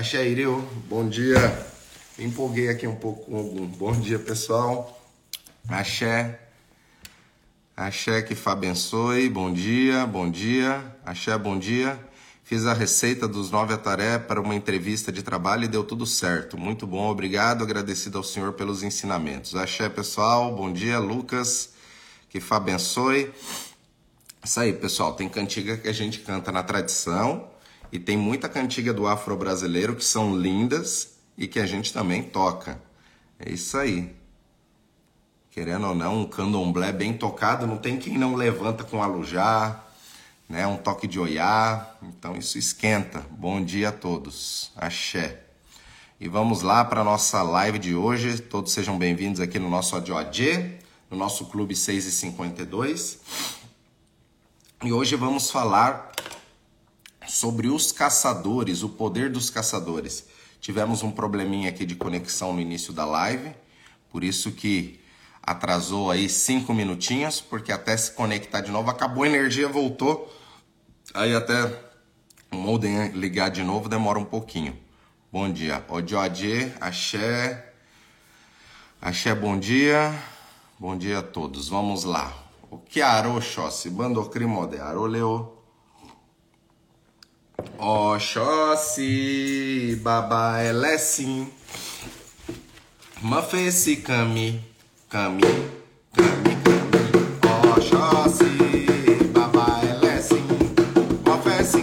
Axé Ireu, bom dia. Me empolguei aqui um pouco com algum. Bom dia, pessoal. Axé. Axé que Fá abençoe. Bom dia, bom dia. Axé, bom dia. Fiz a receita dos nove ataré para uma entrevista de trabalho e deu tudo certo. Muito bom, obrigado. Agradecido ao Senhor pelos ensinamentos. Axé, pessoal. Bom dia, Lucas. Que Fá abençoe. Isso aí, pessoal. Tem cantiga que a gente canta na tradição e tem muita cantiga do afro-brasileiro que são lindas e que a gente também toca. É isso aí. Querendo ou não, um candomblé bem tocado, não tem quem não levanta com alujá, né? Um toque de oiá. Então isso esquenta. Bom dia a todos. Axé. E vamos lá para a nossa live de hoje. Todos sejam bem-vindos aqui no nosso ADOAD, no nosso Clube 6 e 52. E hoje vamos falar sobre os caçadores, o poder dos caçadores. Tivemos um probleminha aqui de conexão no início da live, por isso que atrasou aí cinco minutinhos, porque até se conectar de novo, acabou a energia, voltou. Aí até o modem ligar de novo demora um pouquinho. Bom dia. Odiodê, axé. Axé, bom dia. Bom dia a todos. Vamos lá. O que arô, Xossi? Bandocrimode, arô, leo. Oxóssi, baba elesim. Mafesi kami, kami, kami, kami. Oxóssi, baba elesim. Mafesi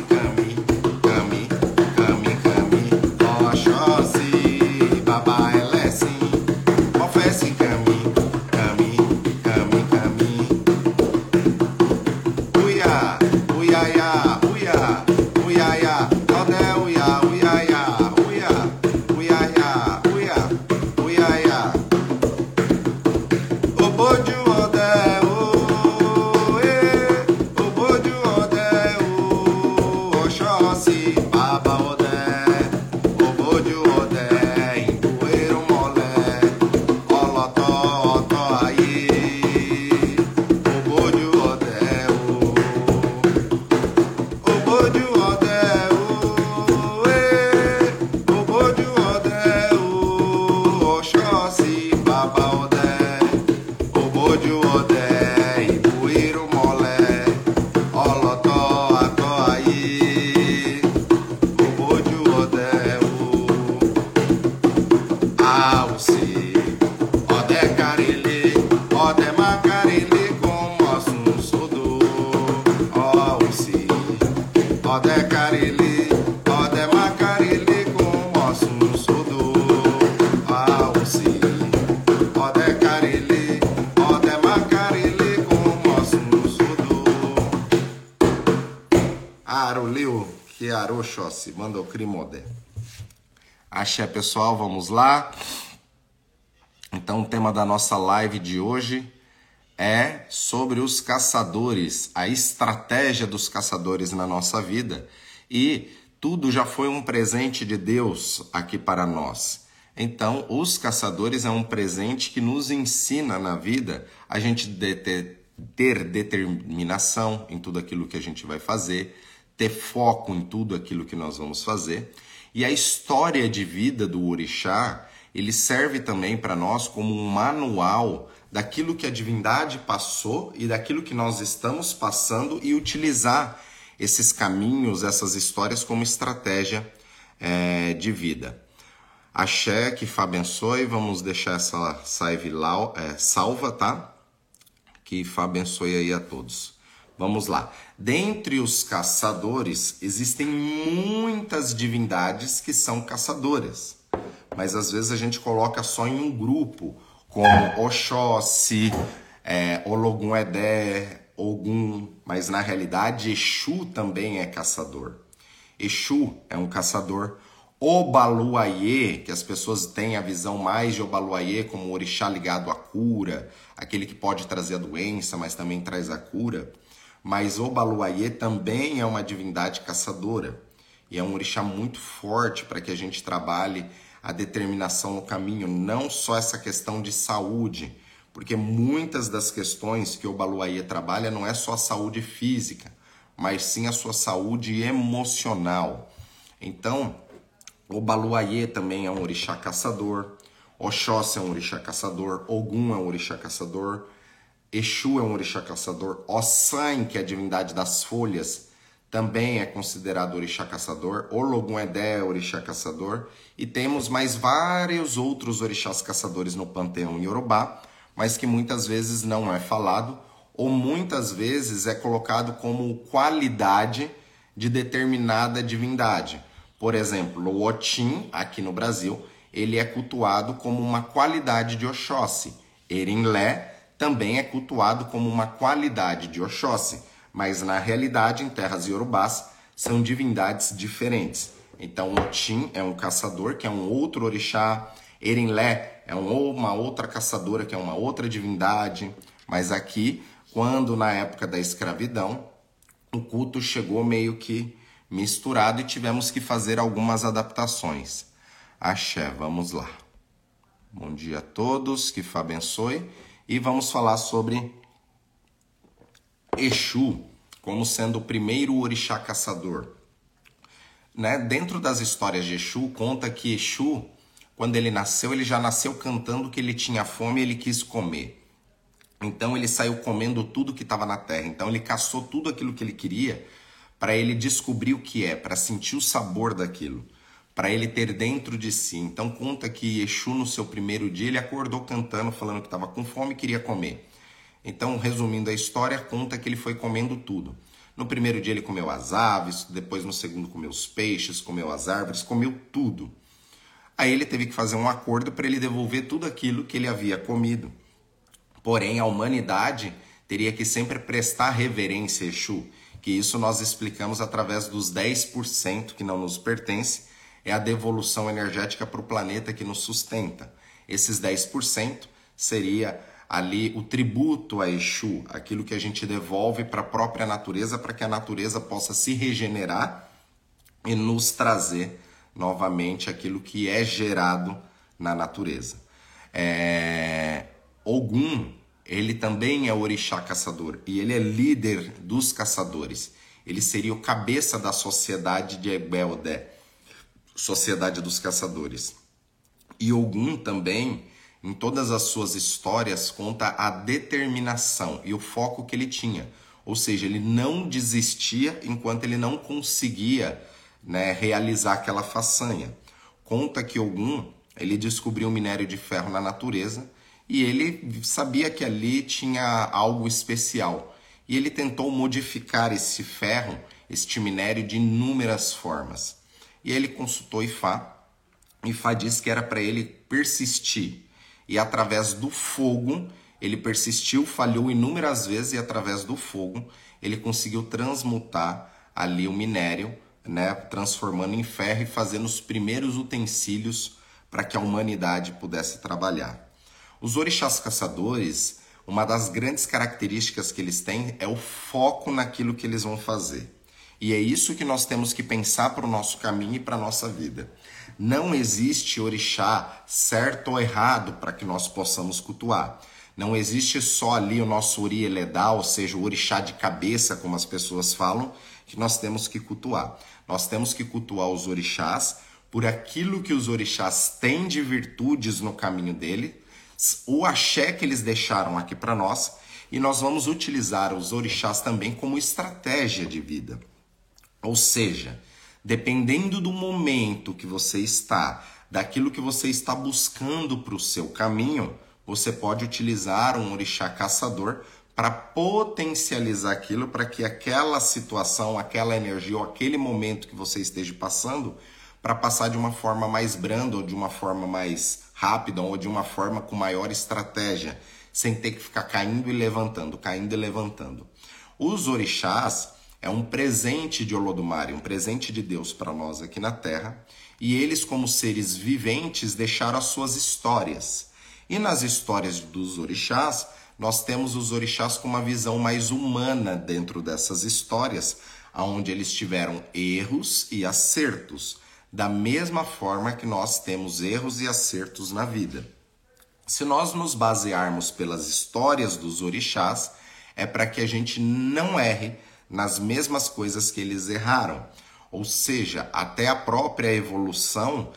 aroxóssi, mandou crimodé. Axé, pessoal, vamos lá. Então, o tema da nossa live de hoje é sobre os caçadores, a estratégia dos caçadores na nossa vida. E tudo já foi um presente de Deus aqui para nós. Então, os caçadores é um presente que nos ensina na vida a gente ter determinação em tudo aquilo que a gente vai fazer, ter foco em tudo aquilo que nós vamos fazer. E a história de vida do orixá, ele serve também para nós como um manual daquilo que a divindade passou e daquilo que nós estamos passando e utilizar esses caminhos, essas histórias como estratégia é, de vida. Axé, que Fá abençoe, vamos deixar essa live é, salva, tá? Que Fá abençoe aí a todos. Vamos lá. Dentre os caçadores, existem muitas divindades que são caçadoras. Mas às vezes a gente coloca só em um grupo, como Oxóssi, é, Ologun Edé, Ogum. Mas na realidade, Exu também é caçador. Exu é um caçador. Obaluayê, que as pessoas têm a visão mais de Obaluayê como orixá ligado à cura, aquele que pode trazer a doença, mas também traz a cura. Mas Obaluayê também é uma divindade caçadora e é um orixá muito forte para que a gente trabalhe a determinação no caminho, não só essa questão de saúde, porque muitas das questões que o trabalha não é só a saúde física, mas sim a sua saúde emocional. Então, Obaluayê também é um orixá caçador. Oxóssi é um orixá caçador. Ogum é um orixá caçador. Exu é um orixá caçador. Ossan, que é a divindade das folhas, também é considerado orixá caçador. Ologun Edé é orixá caçador. E temos mais vários outros orixás caçadores no panteão Yorubá, mas que muitas vezes não é falado ou muitas vezes é colocado como qualidade de determinada divindade. Por exemplo, o Otim, aqui no Brasil, ele é cultuado como uma qualidade de Oxóssi. Erinlé também é cultuado como uma qualidade de Oxóssi, mas na realidade, em terras iorubás, são divindades diferentes. Então, Otim é um caçador, que é um outro orixá. Erinlé é uma outra caçadora, que é uma outra divindade. Mas aqui, quando na época da escravidão, o culto chegou meio que misturado e tivemos que fazer algumas adaptações. Axé, vamos lá. Bom dia a todos, que Fá abençoe. E vamos falar sobre Exu como sendo o primeiro orixá caçador. Né? Dentro das histórias de Exu, conta que Exu, quando ele nasceu, ele já nasceu cantando que ele tinha fome e ele quis comer. Então ele saiu comendo tudo que estava na terra. Então ele caçou tudo aquilo que ele queria para ele descobrir o que é, para sentir o sabor daquilo, para ele ter dentro de si. Então conta que Exu no seu primeiro dia ele acordou cantando, falando que estava com fome e queria comer. Então, resumindo a história, conta que ele foi comendo tudo. No primeiro dia ele comeu as aves, depois no segundo comeu os peixes, comeu as árvores, comeu tudo. Aí ele teve que fazer um acordo para ele devolver tudo aquilo que ele havia comido. Porém, a humanidade teria que sempre prestar reverência a Exu que isso nós explicamos através dos 10% que não nos pertence, é a devolução energética para o planeta que nos sustenta. Esses 10% seria ali o tributo a Exu, aquilo que a gente devolve para a própria natureza para que a natureza possa se regenerar e nos trazer novamente aquilo que é gerado na natureza. É... Ogum ele também é orixá caçador e ele é líder dos caçadores. Ele seria o cabeça da sociedade de Ebelde, sociedade dos caçadores. E Ogum também, em todas as suas histórias, conta a determinação e o foco que ele tinha. Ou seja, ele não desistia enquanto ele não conseguia né, realizar aquela façanha. Conta que Ogum ele descobriu o minério de ferro na natureza e ele sabia que ali tinha algo especial. E ele tentou modificar esse ferro, este minério, de inúmeras formas. E ele consultou Ifá. Ifá disse que era para ele persistir. E através do fogo, ele persistiu, falhou inúmeras vezes, e através do fogo, ele conseguiu transmutar ali o minério, né, transformando em ferro e fazendo os primeiros utensílios para que a humanidade pudesse trabalhar. Os orixás caçadores, uma das grandes características que eles têm é o foco naquilo que eles vão fazer. E é isso que nós temos que pensar para o nosso caminho e para a nossa vida. Não existe orixá certo ou errado para que nós possamos cultuar. Não existe só ali o nosso uri eledá, ou seja, o orixá de cabeça, como as pessoas falam, que nós temos que cultuar. Nós temos que cultuar os orixás por aquilo que os orixás têm de virtudes no caminho dele, o axé que eles deixaram aqui para nós e nós vamos utilizar os orixás também como estratégia de vida. Ou seja, dependendo do momento que você está, daquilo que você está buscando para o seu caminho, você pode utilizar um orixá caçador para potencializar aquilo, para que aquela situação, aquela energia ou aquele momento que você esteja passando, para passar de uma forma mais branda ou de uma forma mais rápida ou de uma forma com maior estratégia, sem ter que ficar caindo e levantando, caindo e levantando. Os orixás é um presente de Olodumare, um presente de Deus para nós aqui na Terra, e eles, como seres viventes, deixaram as suas histórias. E nas histórias dos orixás, nós temos os orixás com uma visão mais humana dentro dessas histórias, onde eles tiveram erros e acertos da mesma forma que nós temos erros e acertos na vida. Se nós nos basearmos pelas histórias dos orixás, é para que a gente não erre nas mesmas coisas que eles erraram. Ou seja, até a própria evolução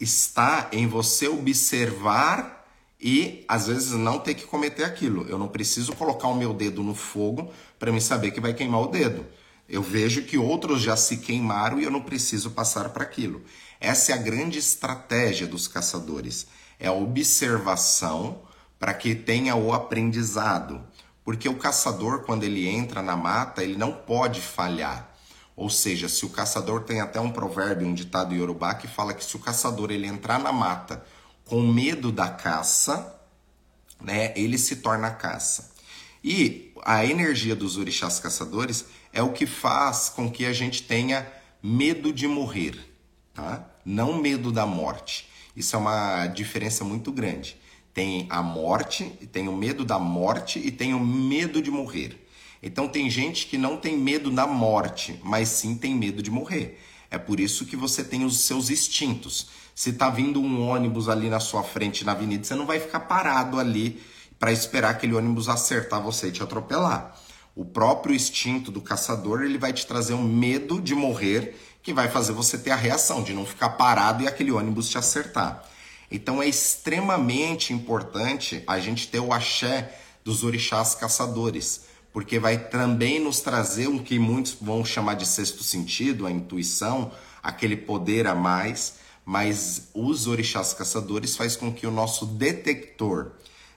está em você observar e às vezes não ter que cometer aquilo. Eu não preciso colocar o meu dedo no fogo para me saber que vai queimar o dedo. Eu vejo que outros já se queimaram e eu não preciso passar para aquilo. Essa é a grande estratégia dos caçadores. É a observação para que tenha o aprendizado. Porque o caçador, quando ele entra na mata, ele não pode falhar. Ou seja, se o caçador tem até um provérbio, um ditado iorubá que fala que se o caçador ele entrar na mata com medo da caça, né, ele se torna caça. E a energia dos orixás caçadores é o que faz com que a gente tenha medo de morrer, tá? Não medo da morte. Isso é uma diferença muito grande. Tem a morte, tem o medo da morte e tem o medo de morrer. Então tem gente que não tem medo da morte, mas sim tem medo de morrer. É por isso que você tem os seus instintos. Se tá vindo um ônibus ali na sua frente na avenida, você não vai ficar parado ali para esperar aquele ônibus acertar você e te atropelar. O próprio instinto do caçador, ele vai te trazer um medo de morrer, que vai fazer você ter a reação de não ficar parado e aquele ônibus te acertar. Então é extremamente importante a gente ter o axé dos orixás caçadores porque vai também nos trazer o que muitos vão chamar de sexto sentido, a intuição, aquele poder a mais, mas os orixás caçadores faz com que o nosso detector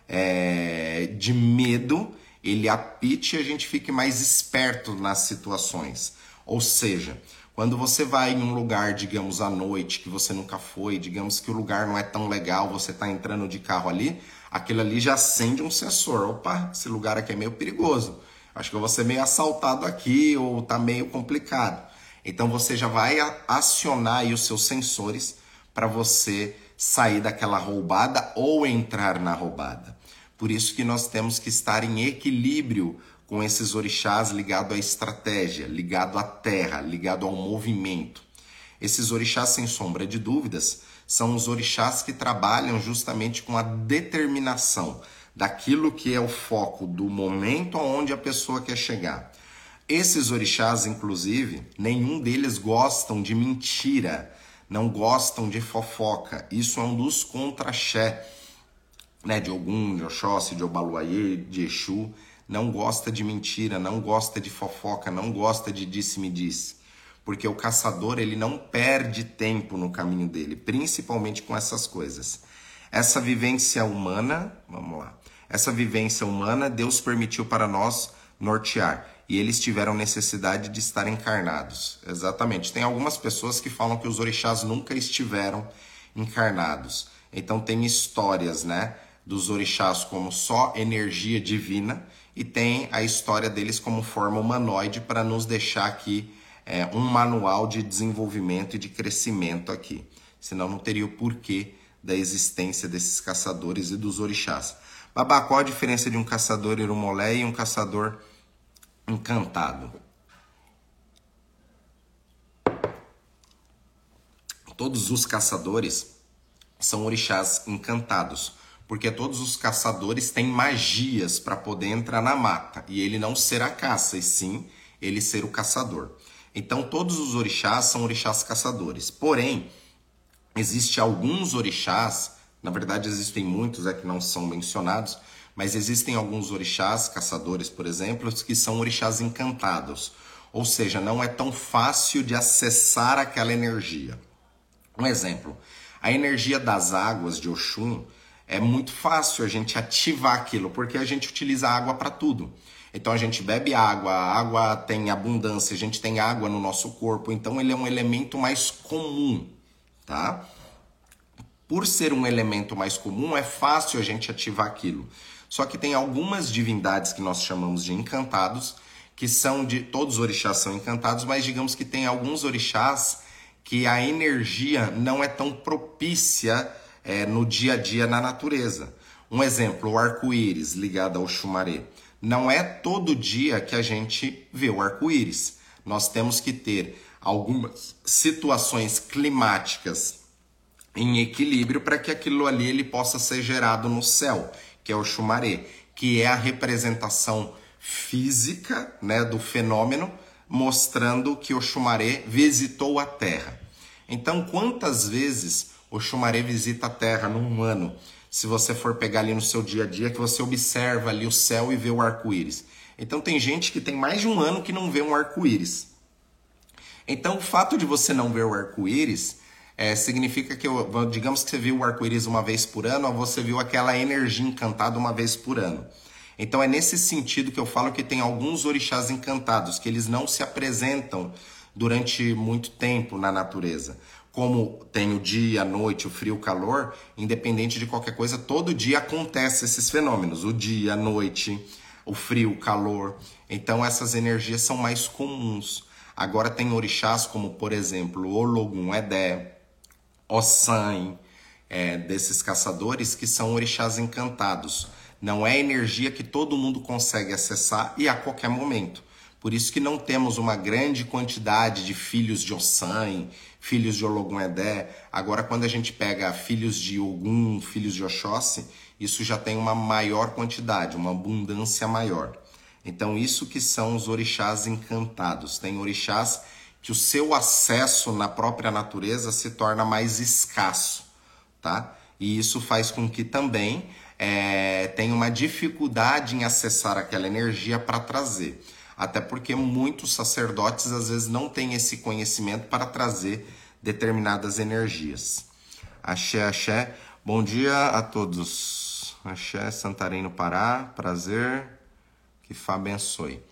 é, de medo ele apite e a gente fique mais esperto nas situações. Ou seja, quando você vai em um lugar, digamos, à noite, que você nunca foi, digamos que o lugar não é tão legal, você está entrando de carro ali, aquilo ali já acende um sensor. Opa, esse lugar aqui é meio perigoso. Acho que eu vou ser meio assaltado aqui ou tá meio complicado. Então você já vai acionar os seus sensores para você sair daquela roubada ou entrar na roubada. Por isso que nós temos que estar em equilíbrio com esses orixás ligado à estratégia, ligado à terra, ligado ao movimento. Esses orixás, sem sombra de dúvidas, são os orixás que trabalham justamente com a determinação daquilo que é o foco do momento aonde a pessoa quer chegar. Esses orixás, inclusive, nenhum deles gostam de mentira, não gostam de fofoca. Isso é um dos contra-xé, né, de Ogum, de Oxóssi, de Obaluayê, de Exu. Não gosta de mentira, não gosta de fofoca, não gosta de disse-me-disse. Porque o caçador, ele não perde tempo no caminho dele, principalmente com essas coisas. Essa vivência humana, vamos lá, essa vivência humana Deus permitiu para nós nortear e eles tiveram necessidade de estar encarnados. Exatamente. Tem algumas pessoas que falam que os orixás nunca estiveram encarnados. Então tem histórias, né, dos orixás como só energia divina e tem a história deles como forma humanoide para nos deixar aqui é, um manual de desenvolvimento e de crescimento aqui. Senão não teria o porquê da existência desses caçadores e dos orixás. Babá, qual a diferença de um caçador irumolé e um caçador encantado? Todos os caçadores são orixás encantados, porque todos os caçadores têm magias para poder entrar na mata e ele não ser a caça, e sim ele ser o caçador. Então todos os orixás são orixás caçadores. Porém, existe alguns orixás na verdade, existem muitos é que não são mencionados, mas existem alguns orixás, caçadores, por exemplo, que são orixás encantados. Ou seja, não é tão fácil de acessar aquela energia. Um exemplo, a energia das águas de Oxum é muito fácil a gente ativar aquilo, porque a gente utiliza água para tudo. Então a gente bebe água, a água tem abundância, a gente tem água no nosso corpo, então ele é um elemento mais comum, tá? por ser um elemento mais comum, é fácil a gente ativar aquilo. Só que tem algumas divindades que nós chamamos de encantados, que são de. Todos os orixás são encantados, mas digamos que tem alguns orixás que a energia não é tão propícia é, no dia a dia na natureza. Um exemplo, o arco-íris ligado ao chumaré. Não é todo dia que a gente vê o arco-íris. Nós temos que ter algumas situações climáticas em equilíbrio para que aquilo ali ele possa ser gerado no céu, que é o chumaré, que é a representação física né, do fenômeno mostrando que Oxumaré visitou a Terra. Então, quantas vezes Oxumaré visita a Terra num ano? Se você for pegar ali no seu dia a dia, que você observa ali o céu e vê o arco-íris. Então, tem gente que tem mais de um ano que não vê um arco-íris. Então, o fato de você não ver o arco-íris é, significa que, digamos que você viu o arco-íris uma vez por ano, ou você viu aquela energia encantada uma vez por ano. Então é nesse sentido que eu falo que tem alguns orixás encantados, que eles não se apresentam durante muito tempo na natureza. Como tem o dia, a noite, o frio, o calor, independente de qualquer coisa, todo dia acontece esses fenômenos. O dia, a noite, o frio, o calor. Então essas energias são mais comuns. Agora tem orixás como, por exemplo, Ologun Edé, Ossan, é, desses caçadores que são orixás encantados. Não é energia que todo mundo consegue acessar e a qualquer momento. Por isso que não temos uma grande quantidade de filhos de Ossan, filhos de Ologun-Edé. Agora, quando a gente pega filhos de Ogum, filhos de Oxóssi, isso já tem uma maior quantidade, uma abundância maior. Então, isso que são os orixás encantados. Tem orixás que o seu acesso na própria natureza se torna mais escasso, tá? E isso faz com que também é, tenha uma dificuldade em acessar aquela energia para trazer. Até porque muitos sacerdotes às vezes não têm esse conhecimento para trazer determinadas energias. Axé, axé. Bom dia a todos. Axé, Santarém no Pará. Prazer. Que Fá abençoe.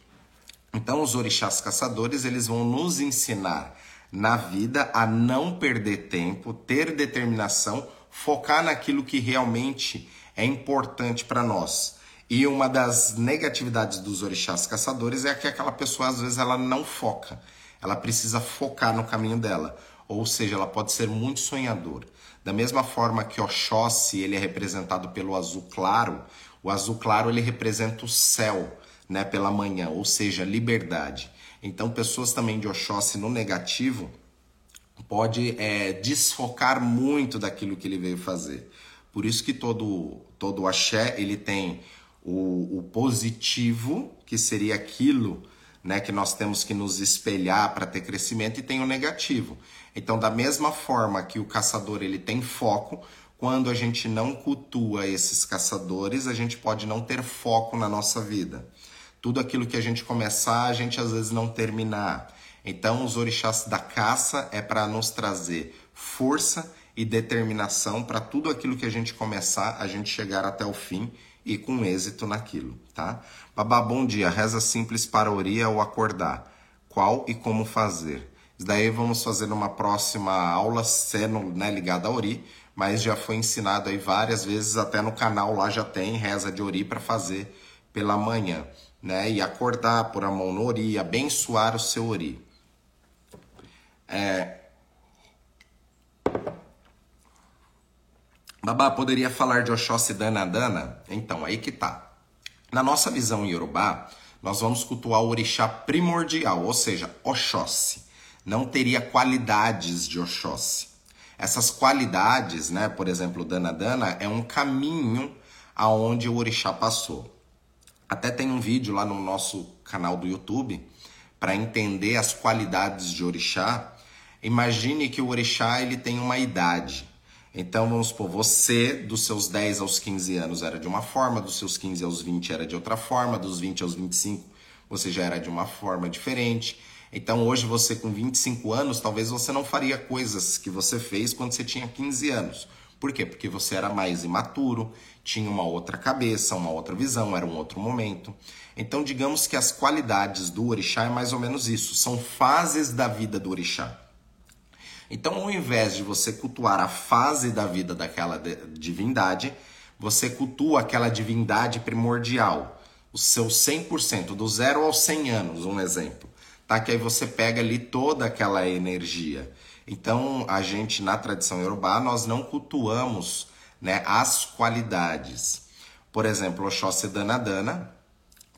Então, os orixás caçadores, eles vão nos ensinar na vida a não perder tempo, ter determinação, focar naquilo que realmente é importante para nós. E uma das negatividades dos orixás caçadores é que aquela pessoa às vezes ela não foca. Ela precisa focar no caminho dela, ou seja, ela pode ser muito sonhadora. Da mesma forma que Oxóssi, ele é representado pelo azul claro, o azul claro ele representa o céu né, pela manhã, ou seja, liberdade. Então, pessoas também de Oxóssi no negativo pode é, desfocar muito daquilo que ele veio fazer. Por isso que todo todo axé ele tem o, o positivo, que seria aquilo né, que nós temos que nos espelhar para ter crescimento, e tem o negativo. Então, da mesma forma que o caçador ele tem foco, quando a gente não cultua esses caçadores, a gente pode não ter foco na nossa vida. Tudo aquilo que a gente começar, a gente às vezes não terminar. Então, os orixás da caça é para nos trazer força e determinação para tudo aquilo que a gente começar, a gente chegar até o fim e com êxito naquilo, tá? Babá, bom dia. Reza simples para orir ou acordar. Qual e como fazer? Isso daí vamos fazer numa próxima aula, sendo né, ligada a Ori, mas já foi ensinado aí várias vezes, até no canal lá já tem reza de Ori para fazer pela manhã né? E acordar, por a mão no ori, abençoar o seu ori. É... Babá, poderia falar de Oxóssi Dana Dana? Então, aí que tá. Na nossa visão Yorubá, nós vamos cultuar o orixá primordial, ou seja, Oxóssi. Não teria qualidades de Oxóssi. Essas qualidades, né, por exemplo, Dana Dana, é um caminho aonde o orixá passou. Até tem um vídeo lá no nosso canal do YouTube para entender as qualidades de orixá. Imagine que o orixá ele tem uma idade. Então vamos supor, você dos seus 10 aos 15 anos era de uma forma, dos seus 15 aos 20 era de outra forma, dos 20 aos 25 você já era de uma forma diferente. Então hoje você com 25 anos, talvez você não faria coisas que você fez quando você tinha 15 anos. Por quê? Porque você era mais imaturo, tinha uma outra cabeça, uma outra visão, era um outro momento. Então, digamos que as qualidades do orixá é mais ou menos isso, são fases da vida do orixá. Então, ao invés de você cultuar a fase da vida daquela divindade, você cultua aquela divindade primordial, o seu 100%, do zero aos 100 anos, um exemplo. Tá? Que aí você pega ali toda aquela energia. Então, a gente, na tradição iorubá, nós não cultuamos né, as qualidades. Por exemplo, Oxóssi Danadana,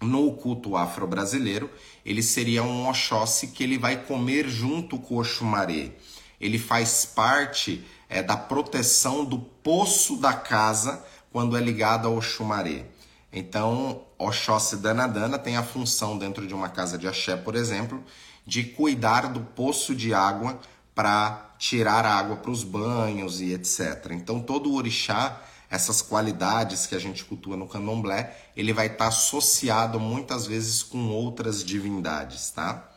no culto afro-brasileiro, ele seria um Oxóssi que ele vai comer junto com o Oxumaré. Ele faz parte é, da proteção do poço da casa quando é ligado ao Oxumaré. Então, Oxóssi Danadana tem a função dentro de uma casa de axé, por exemplo, de cuidar do poço de água para tirar água para os banhos e etc. Então todo orixá, essas qualidades que a gente cultua no candomblé, ele vai estar tá associado muitas vezes com outras divindades, tá?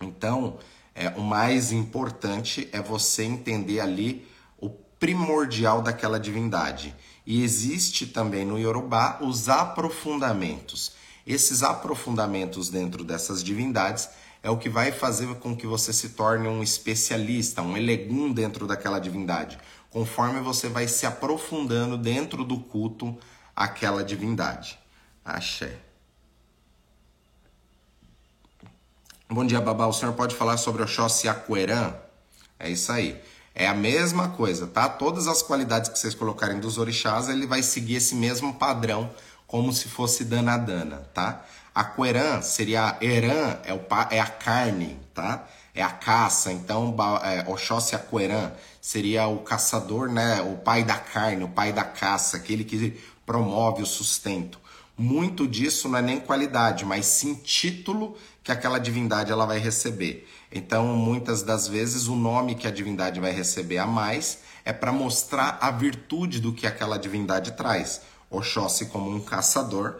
Então, é, o mais importante é você entender ali o primordial daquela divindade. E existe também no Yorubá os aprofundamentos. Esses aprofundamentos dentro dessas divindades é o que vai fazer com que você se torne um especialista, um elegum dentro daquela divindade, conforme você vai se aprofundando dentro do culto àquela divindade. Axé. Bom dia, Babá. O senhor pode falar sobre Oxóssi Aquerã? É isso aí. É a mesma coisa, tá? Todas as qualidades que vocês colocarem dos orixás, ele vai seguir esse mesmo padrão, como se fosse danadana, tá? Aquerã seria Eran é, o, é a carne, tá? É a caça. Então, é, Oxóssi Aquerã seria o caçador, né? O pai da carne, o pai da caça, aquele que promove o sustento. Muito disso não é nem qualidade, mas sim título que aquela divindade ela vai receber. Então, muitas das vezes, o nome que a divindade vai receber a mais é para mostrar a virtude do que aquela divindade traz. Oxóssi como um caçador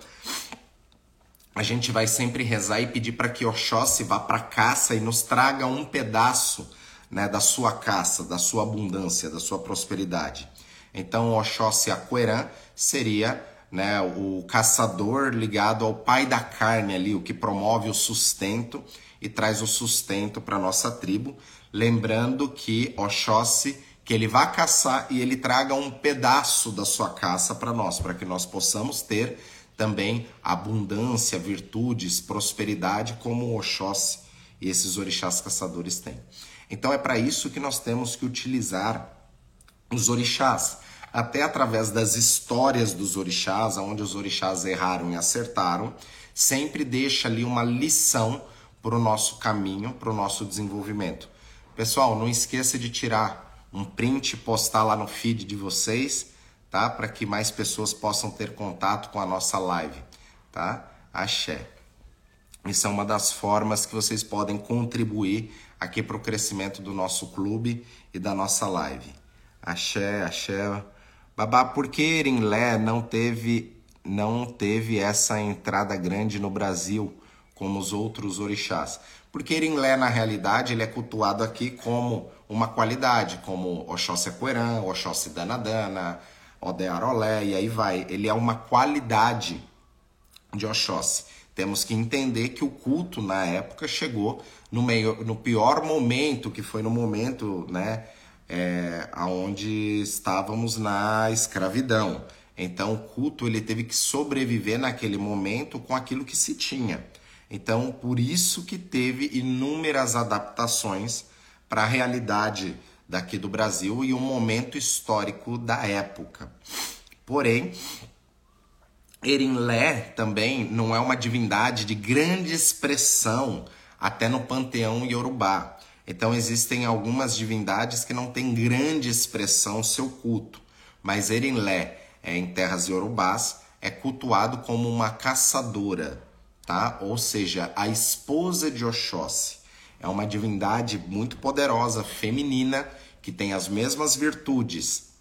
a gente vai sempre rezar e pedir para que Oxóssi vá para a caça e nos traga um pedaço né, da sua caça, da sua abundância, da sua prosperidade. Então, Oxóssi Aquerã seria né, o caçador ligado ao pai da carne ali, o que promove o sustento e traz o sustento para nossa tribo. Lembrando que Oxóssi, que ele vá caçar e ele traga um pedaço da sua caça para nós, para que nós possamos ter também abundância, virtudes, prosperidade, como Oxóssi e esses orixás caçadores têm. Então é para isso que nós temos que utilizar os orixás, até através das histórias dos orixás, onde os orixás erraram e acertaram, sempre deixa ali uma lição para o nosso caminho, para o nosso desenvolvimento. Pessoal, não esqueça de tirar um print e postar lá no feed de vocês tá? Para que mais pessoas possam ter contato com a nossa live, tá? Axé. Isso é uma das formas que vocês podem contribuir aqui para o crescimento do nosso clube e da nossa live. Axé, axé. Babá, por que Erinlé não teve não teve essa entrada grande no Brasil como os outros orixás? Porque Erinlé, na realidade, ele é cultuado aqui como uma qualidade, como Oxóssi Aquerã, Oxóssi Danadana, Odearolé, e aí vai. Ele é uma qualidade de Oxóssi. Temos que entender que o culto na época chegou no, meio, no pior momento, que foi no momento né, é, onde estávamos na escravidão. Então o culto ele teve que sobreviver naquele momento com aquilo que se tinha. Então por isso que teve inúmeras adaptações para a realidade daqui do Brasil e o momento histórico da época. Porém, Erinlé também não é uma divindade de grande expressão até no panteão iorubá. Então existem algumas divindades que não têm grande expressão seu culto, mas Erinlé é, em terras iorubás é cultuado como uma caçadora, tá? Ou seja, a esposa de Oxóssi. É uma divindade muito poderosa, feminina, que tem as mesmas virtudes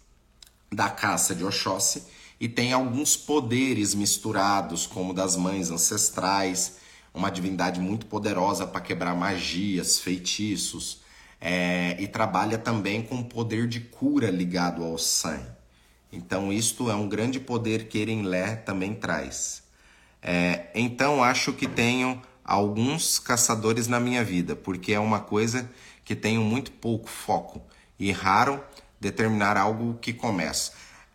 da caça de Oxóssi e tem alguns poderes misturados, como das mães ancestrais, uma divindade muito poderosa para quebrar magias, feitiços, é, e trabalha também com poder de cura ligado ao sangue. Então, isto é um grande poder que Erenlé também traz. É, então, acho que tenho alguns caçadores na minha vida, porque é uma coisa que tenho muito pouco foco e raro determinar algo que começa.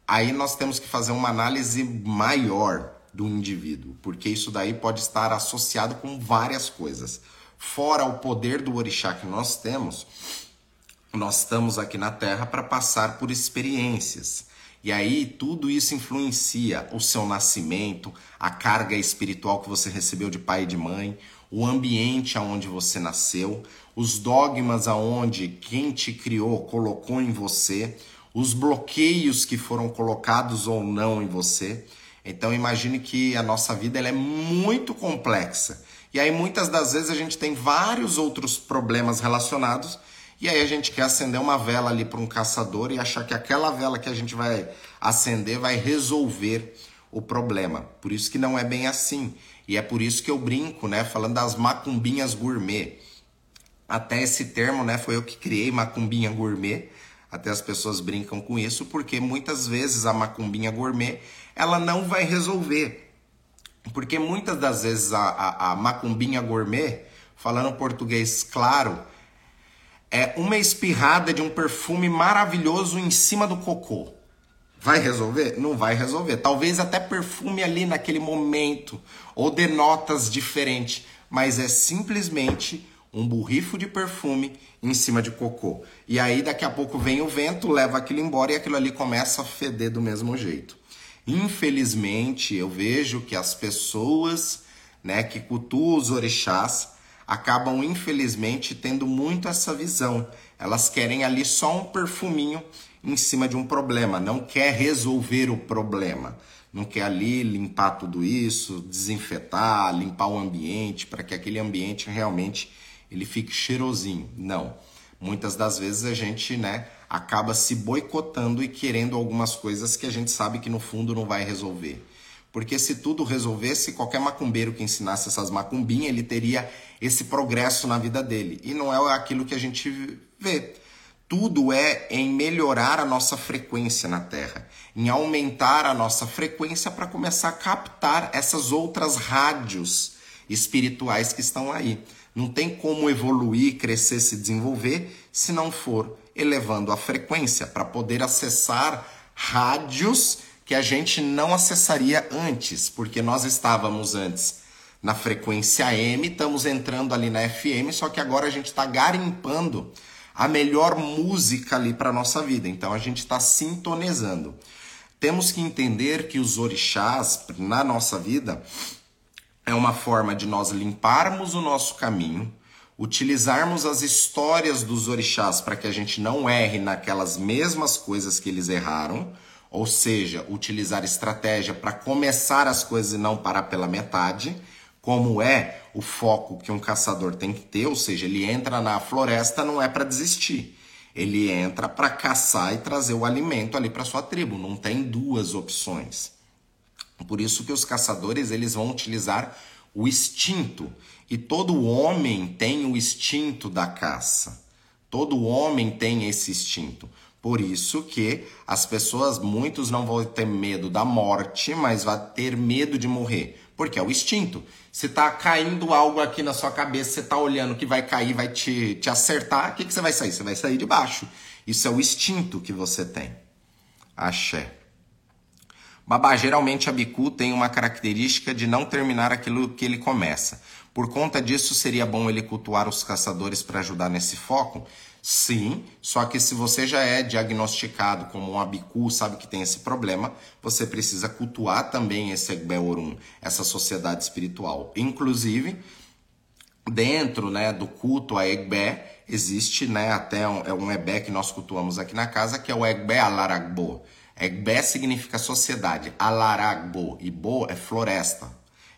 Aí nós temos que fazer uma análise maior do indivíduo, porque isso daí pode estar associado com várias coisas. Fora o poder do orixá que nós temos, nós estamos aqui na Terra para passar por experiências. E aí tudo isso influencia o seu nascimento, a carga espiritual que você recebeu de pai e de mãe, o ambiente aonde você nasceu, os dogmas aonde quem te criou colocou em você, os bloqueios que foram colocados ou não em você. Então imagine que a nossa vida ela é muito complexa. E aí muitas das vezes a gente tem vários outros problemas relacionados e aí a gente quer acender uma vela ali para um caçador e achar que aquela vela que a gente vai acender vai resolver o problema. Por isso que não é bem assim. E é por isso que eu brinco, né, falando das macumbinhas gourmet. Até esse termo, né, foi eu que criei macumbinha gourmet. Até as pessoas brincam com isso, porque muitas vezes a macumbinha gourmet, ela não vai resolver. Porque muitas das vezes a, a, a macumbinha gourmet, falando português claro, é uma espirrada de um perfume maravilhoso em cima do cocô. Vai resolver? Não vai resolver. Talvez até perfume ali naquele momento, ou de notas diferentes, mas é simplesmente um burrifo de perfume em cima de cocô. E aí daqui a pouco vem o vento, leva aquilo embora e aquilo ali começa a feder do mesmo jeito. Infelizmente, eu vejo que as pessoas, né, que cultuam os orixás, acabam infelizmente tendo muito essa visão. Elas querem ali só um perfuminho em cima de um problema, não quer resolver o problema. Não quer ali limpar tudo isso, desinfetar, limpar o ambiente para que aquele ambiente realmente ele fique cheirosinho. Não. Muitas das vezes a gente, né, acaba se boicotando e querendo algumas coisas que a gente sabe que no fundo não vai resolver. Porque se tudo resolvesse, qualquer macumbeiro que ensinasse essas macumbinhas, ele teria esse progresso na vida dele. E não é aquilo que a gente vê. Tudo é em melhorar a nossa frequência na Terra, em aumentar a nossa frequência para começar a captar essas outras rádios espirituais que estão aí. Não tem como evoluir, crescer, se desenvolver se não for elevando a frequência para poder acessar rádios que a gente não acessaria antes, porque nós estávamos antes na frequência M, estamos entrando ali na FM, só que agora a gente está garimpando a melhor música ali para nossa vida. Então a gente está sintonizando. Temos que entender que os orixás na nossa vida é uma forma de nós limparmos o nosso caminho, utilizarmos as histórias dos orixás para que a gente não erre naquelas mesmas coisas que eles erraram, ou seja, utilizar estratégia para começar as coisas e não parar pela metade como é o foco que um caçador tem que ter, ou seja, ele entra na floresta não é para desistir. Ele entra para caçar e trazer o alimento ali para sua tribo, não tem duas opções. Por isso que os caçadores eles vão utilizar o instinto, e todo homem tem o instinto da caça. Todo homem tem esse instinto. Por isso que as pessoas, muitos não vão ter medo da morte, mas vai ter medo de morrer, porque é o instinto. Se tá caindo algo aqui na sua cabeça, você tá olhando que vai cair, vai te, te acertar, o que, que você vai sair? Você vai sair de baixo. Isso é o instinto que você tem. Axé. Babá, geralmente a bicu tem uma característica de não terminar aquilo que ele começa. Por conta disso, seria bom ele cultuar os caçadores para ajudar nesse foco? Sim, só que se você já é diagnosticado como um abicu, sabe que tem esse problema, você precisa cultuar também esse Egbe Orum, essa sociedade espiritual. Inclusive, dentro né, do culto a Egbe, existe né, até um, é um que nós cultuamos aqui na casa, que é o Egbe Alaragbo. Egbe significa sociedade, Alaragbo, e Bo é floresta.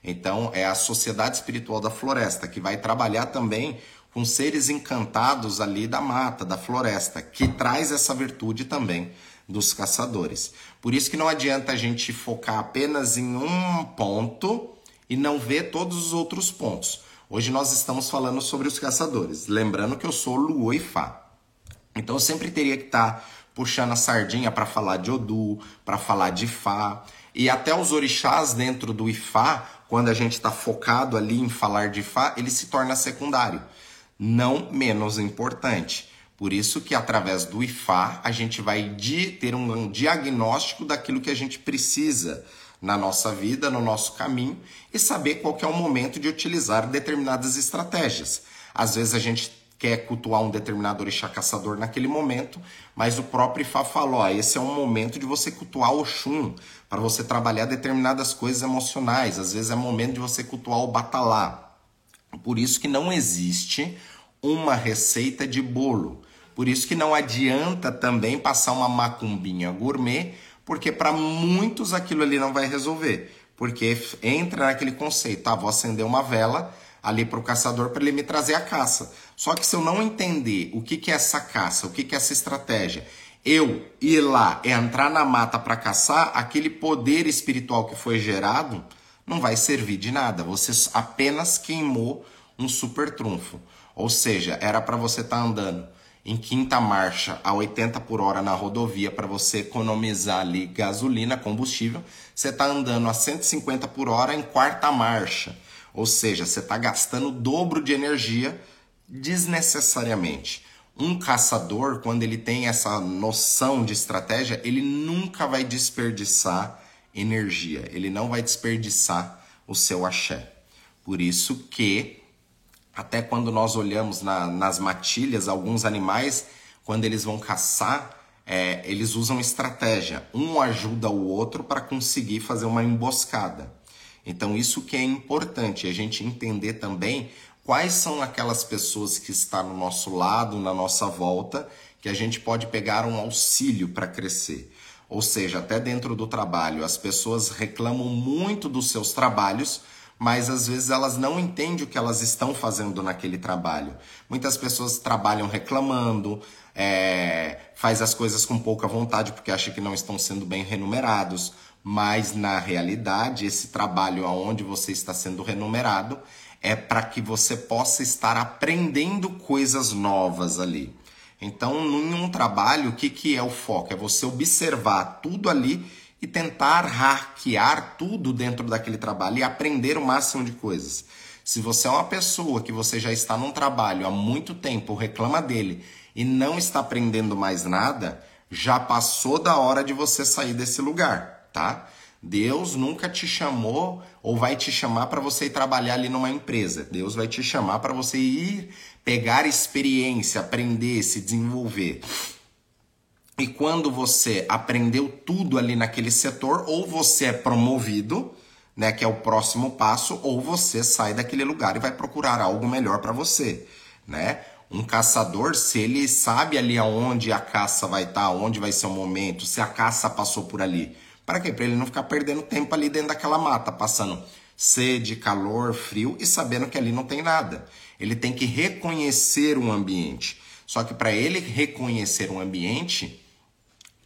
Então, é a sociedade espiritual da floresta, que vai trabalhar também com seres encantados ali da mata, da floresta, que traz essa virtude também dos caçadores. Por isso que não adianta a gente focar apenas em um ponto e não ver todos os outros pontos. Hoje nós estamos falando sobre os caçadores, lembrando que eu sou Luo e Fá. Então eu sempre teria que estar tá puxando a sardinha para falar de Odu, para falar de Fá, e até os orixás dentro do Ifá, quando a gente está focado ali em falar de Ifá, ele se torna secundário não menos importante. Por isso que através do IFA a gente vai ter um diagnóstico daquilo que a gente precisa na nossa vida, no nosso caminho e saber qual é o momento de utilizar determinadas estratégias. Às vezes a gente quer cultuar um determinado orixá caçador naquele momento, mas o próprio Ifá falou: ó, esse é um momento de você cultuar Oxum, para você trabalhar determinadas coisas emocionais. Às vezes é momento de você cultuar o Batalá. Por isso que não existe uma receita de bolo. Por isso que não adianta também passar uma macumbinha gourmet, porque para muitos aquilo ali não vai resolver. Porque entra naquele conceito, tá, vou acender uma vela, ali para o caçador para ele me trazer a caça. Só que se eu não entender o que, que é essa caça, o que, que é essa estratégia, eu ir lá, entrar na mata para caçar, aquele poder espiritual que foi gerado não vai servir de nada. Você apenas queimou um super trunfo. Ou seja, era para você estar tá andando em quinta marcha a 80 por hora na rodovia para você economizar ali gasolina, combustível. Você está andando a 150 por hora em quarta marcha. Ou seja, você está gastando o dobro de energia desnecessariamente. Um caçador, quando ele tem essa noção de estratégia, ele nunca vai desperdiçar energia, ele não vai desperdiçar o seu axé. Por isso que, até quando nós olhamos na, nas matilhas, alguns animais, quando eles vão caçar, é, eles usam estratégia. Um ajuda o outro para conseguir fazer uma emboscada. Então, isso que é importante, a gente entender também quais são aquelas pessoas que estão no nosso lado, na nossa volta, que a gente pode pegar um auxílio para crescer. Ou seja, até dentro do trabalho, as pessoas reclamam muito dos seus trabalhos, mas às vezes elas não entendem o que elas estão fazendo naquele trabalho. Muitas pessoas trabalham reclamando, é, faz as coisas com pouca vontade porque acha que não estão sendo bem remunerados mas na realidade esse trabalho aonde você está sendo remunerado é para que você possa estar aprendendo coisas novas ali. Então, em um trabalho, o que, que é o foco? É você observar tudo ali e tentar hackear tudo dentro daquele trabalho e aprender o máximo de coisas. Se você é uma pessoa que você já está num trabalho há muito tempo, reclama dele e não está aprendendo mais nada, já passou da hora de você sair desse lugar tá? Deus nunca te chamou ou vai te chamar para você ir trabalhar ali numa empresa. Deus vai te chamar para você ir pegar experiência, aprender, se desenvolver. E quando você aprendeu tudo ali naquele setor, ou você é promovido, né, que é o próximo passo, ou você sai daquele lugar e vai procurar algo melhor para você, né? Um caçador, se ele sabe ali aonde a caça vai estar, tá, onde vai ser o momento, se a caça passou por ali, para quê? Para ele não ficar perdendo tempo ali dentro daquela mata, passando sede, calor, frio e sabendo que ali não tem nada. Ele tem que reconhecer o ambiente. Só que para ele reconhecer um ambiente,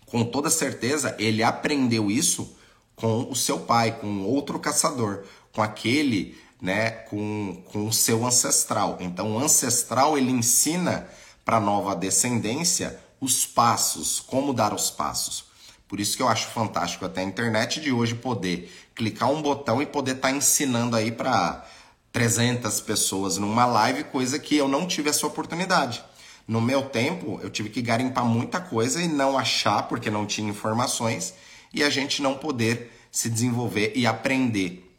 com toda certeza, ele aprendeu isso com o seu pai, com outro caçador, com aquele, né, com, com o seu ancestral. Então, o ancestral ele ensina para a nova descendência os passos, como dar os passos. Por isso que eu acho fantástico até a internet de hoje poder clicar um botão e poder estar tá ensinando aí para 300 pessoas numa live, coisa que eu não tive essa oportunidade. No meu tempo, eu tive que garimpar muita coisa e não achar porque não tinha informações e a gente não poder se desenvolver e aprender.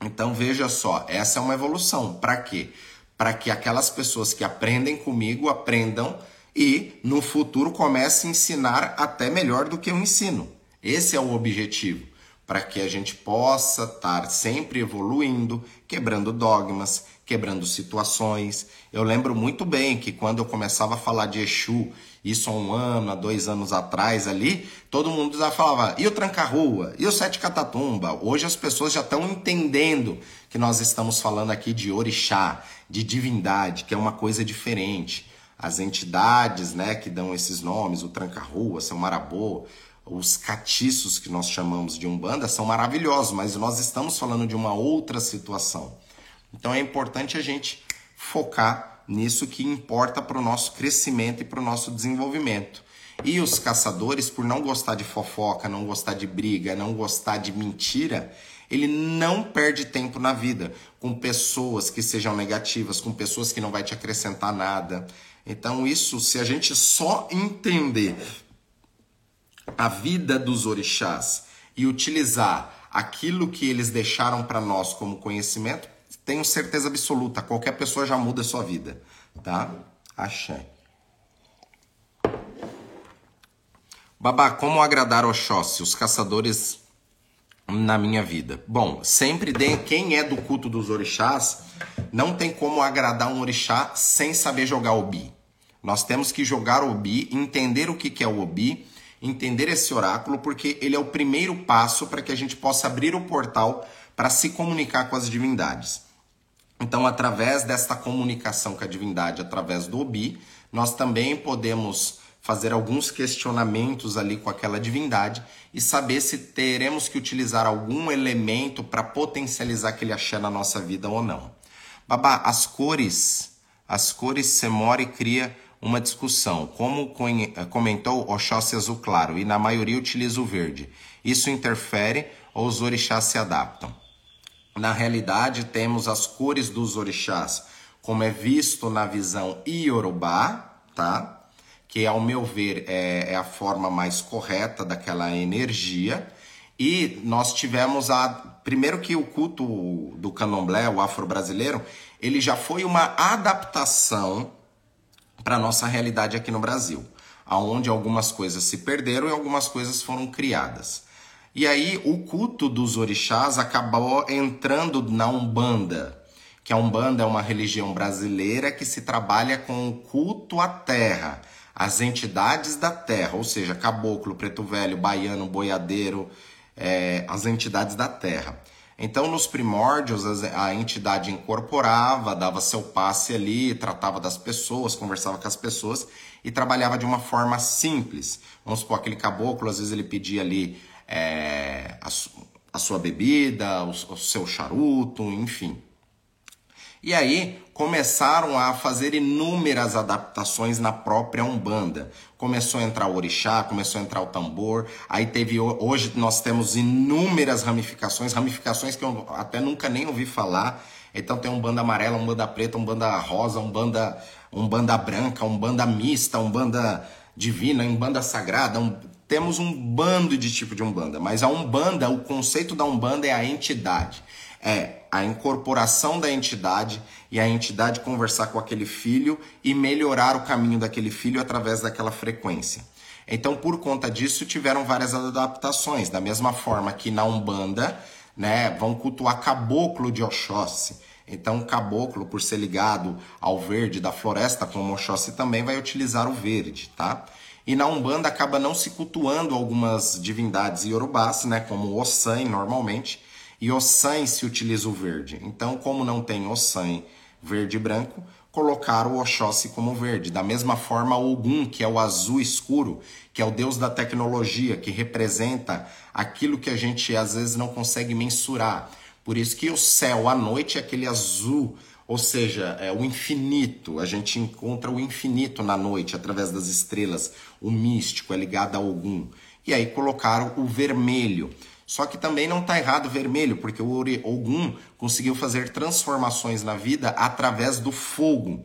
Então veja só, essa é uma evolução. Para quê? Para que aquelas pessoas que aprendem comigo aprendam e no futuro comece a ensinar até melhor do que eu ensino. Esse é o objetivo, para que a gente possa estar sempre evoluindo, quebrando dogmas, quebrando situações. Eu lembro muito bem que quando eu começava a falar de Exu, isso há um ano, há dois anos atrás ali, todo mundo já falava, e o tranca-rua? E o sete catatumba? Hoje as pessoas já estão entendendo que nós estamos falando aqui de orixá, de divindade, que é uma coisa diferente as entidades né, que dão esses nomes, o Tranca-Rua, São Marabô, os catiços que nós chamamos de Umbanda, são maravilhosos, mas nós estamos falando de uma outra situação. Então é importante a gente focar nisso que importa para o nosso crescimento e para o nosso desenvolvimento. E os caçadores, por não gostar de fofoca, não gostar de briga, não gostar de mentira, ele não perde tempo na vida com pessoas que sejam negativas, com pessoas que não vai te acrescentar nada. Então, isso, se a gente só entender a vida dos orixás e utilizar aquilo que eles deixaram para nós como conhecimento, tenho certeza absoluta, qualquer pessoa já muda a sua vida, tá? Axé. Babá, como agradar Oxóssi, os caçadores na minha vida? Bom, sempre de, quem é do culto dos orixás, não tem como agradar um orixá sem saber jogar o bi. Nós temos que jogar o Obi, entender o que é o Obi, entender esse oráculo, porque ele é o primeiro passo para que a gente possa abrir o portal para se comunicar com as divindades. Então, através desta comunicação com a divindade, através do Obi, nós também podemos fazer alguns questionamentos ali com aquela divindade e saber se teremos que utilizar algum elemento para potencializar aquele axé na nossa vida ou não. Babá, as cores, as cores Semore cria uma discussão. Como comentou Oxóssi azul claro e na maioria utiliza o verde. Isso interfere ou os orixás se adaptam? Na realidade, temos as cores dos orixás, como é visto na visão iorubá, tá? Que ao meu ver é, é a forma mais correta daquela energia. E nós tivemos a. Primeiro que o culto do candomblé, o afro-brasileiro, ele já foi uma adaptação para a nossa realidade aqui no Brasil, aonde algumas coisas se perderam e algumas coisas foram criadas. E aí o culto dos orixás acabou entrando na Umbanda, que a Umbanda é uma religião brasileira que se trabalha com o culto à terra as entidades da terra, ou seja, caboclo, preto velho, baiano, boiadeiro, é, as entidades da terra. Então, nos primórdios, a entidade incorporava, dava seu passe ali, tratava das pessoas, conversava com as pessoas e trabalhava de uma forma simples. Vamos supor, aquele caboclo, às vezes ele pedia ali é, a, a, sua bebida, o, o seu charuto, enfim. E aí começaram a fazer inúmeras adaptações na própria Umbanda. Começou a entrar o orixá, começou a entrar o tambor. Aí teve hoje nós temos inúmeras ramificações, ramificações que eu até nunca nem ouvi falar. Então tem um banda amarela, um banda preta, um banda rosa, um banda um banda branca, um banda mista, um banda divina, um banda sagrada, um... temos um bando de tipo de umbanda, mas a umbanda, o conceito da umbanda é a entidade é a incorporação da entidade e a entidade conversar com aquele filho e melhorar o caminho daquele filho através daquela frequência. Então, por conta disso, tiveram várias adaptações, da mesma forma que na Umbanda, né, vão cultuar caboclo de Oxóssi. Então, caboclo, por ser ligado ao verde da floresta, como Oxóssi também vai utilizar o verde, tá? E na Umbanda acaba não se cultuando algumas divindades iorubás, né, como Ossan normalmente, e Ossan se utiliza o verde. Então, como não tem Ossan verde e branco, colocaram o Oxóssi como verde. Da mesma forma, Ogum, que é o azul escuro, que é o deus da tecnologia, que representa aquilo que a gente às vezes não consegue mensurar. Por isso que o céu à noite é aquele azul, ou seja, é o infinito. A gente encontra o infinito na noite através das estrelas. O místico é ligado a Ogum. E aí colocaram o vermelho. Só que também não está errado vermelho, porque o Ogum conseguiu fazer transformações na vida através do fogo.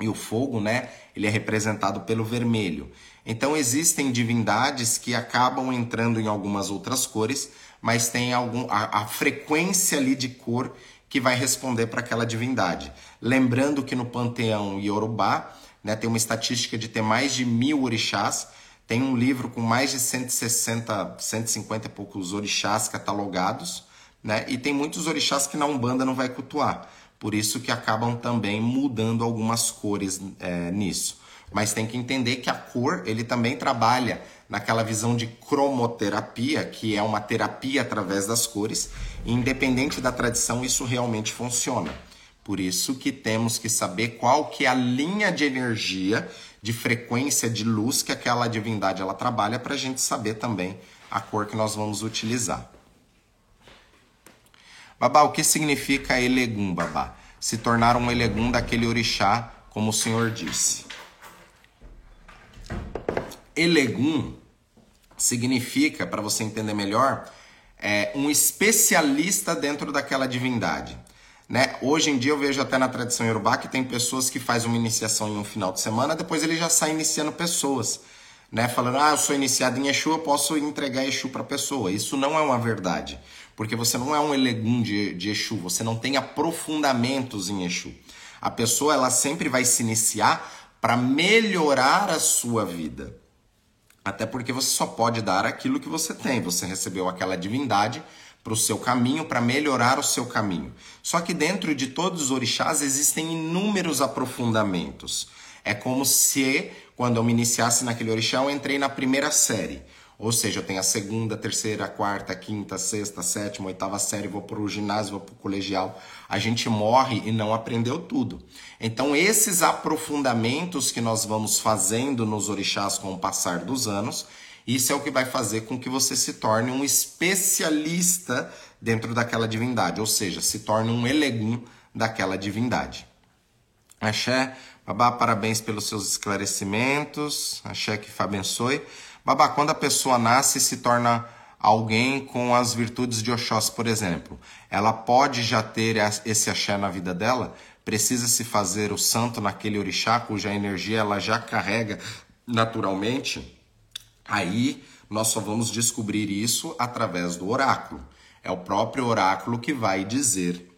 E o fogo, né, ele é representado pelo vermelho. Então existem divindades que acabam entrando em algumas outras cores, mas tem algum a, a frequência ali de cor que vai responder para aquela divindade. Lembrando que no panteão Yorubá, né, tem uma estatística de ter mais de mil orixás, tem um livro com mais de 160, 150 e poucos orixás catalogados, né? E tem muitos orixás que na Umbanda não vai cultuar. Por isso que acabam também mudando algumas cores é, nisso. Mas tem que entender que a cor, ele também trabalha naquela visão de cromoterapia, que é uma terapia através das cores. E independente da tradição, isso realmente funciona. Por isso que temos que saber qual que é a linha de energia de frequência de luz que aquela divindade ela trabalha para a gente saber também a cor que nós vamos utilizar. Babá, o que significa Elegum, babá? Se tornar um Elegum daquele orixá, como o Senhor disse. Elegum significa, para você entender melhor, é um especialista dentro daquela divindade. Né? Hoje em dia eu vejo até na tradição iorubá que tem pessoas que fazem uma iniciação em um final de semana, depois ele já sai iniciando pessoas, né? Falando, ah, eu sou iniciado em Exu, eu posso entregar Exu para a pessoa. Isso não é uma verdade, porque você não é um elegum de, de Exu, você não tem aprofundamentos em Exu. A pessoa ela sempre vai se iniciar para melhorar a sua vida. Até porque você só pode dar aquilo que você tem. Você recebeu aquela divindade, para o seu caminho, para melhorar o seu caminho. Só que dentro de todos os orixás existem inúmeros aprofundamentos. É como se, quando eu me iniciasse naquele orixá, eu entrei na primeira série. Ou seja, eu tenho a segunda, terceira, quarta, quinta, sexta, sétima, oitava série, vou para o ginásio, vou para o colegial. A gente morre e não aprendeu tudo. Então, esses aprofundamentos que nós vamos fazendo nos orixás com o passar dos anos, isso é o que vai fazer com que você se torne um especialista dentro daquela divindade, ou seja, se torne um elegum daquela divindade. Axé, babá, parabéns pelos seus esclarecimentos. Axé que abençoe. Babá, quando a pessoa nasce e se torna alguém com as virtudes de Oxóssi, por exemplo, ela pode já ter esse axé na vida dela? Precisa se fazer o santo naquele orixá cuja energia ela já carrega naturalmente? Aí nós só vamos descobrir isso através do oráculo. É o próprio oráculo que vai dizer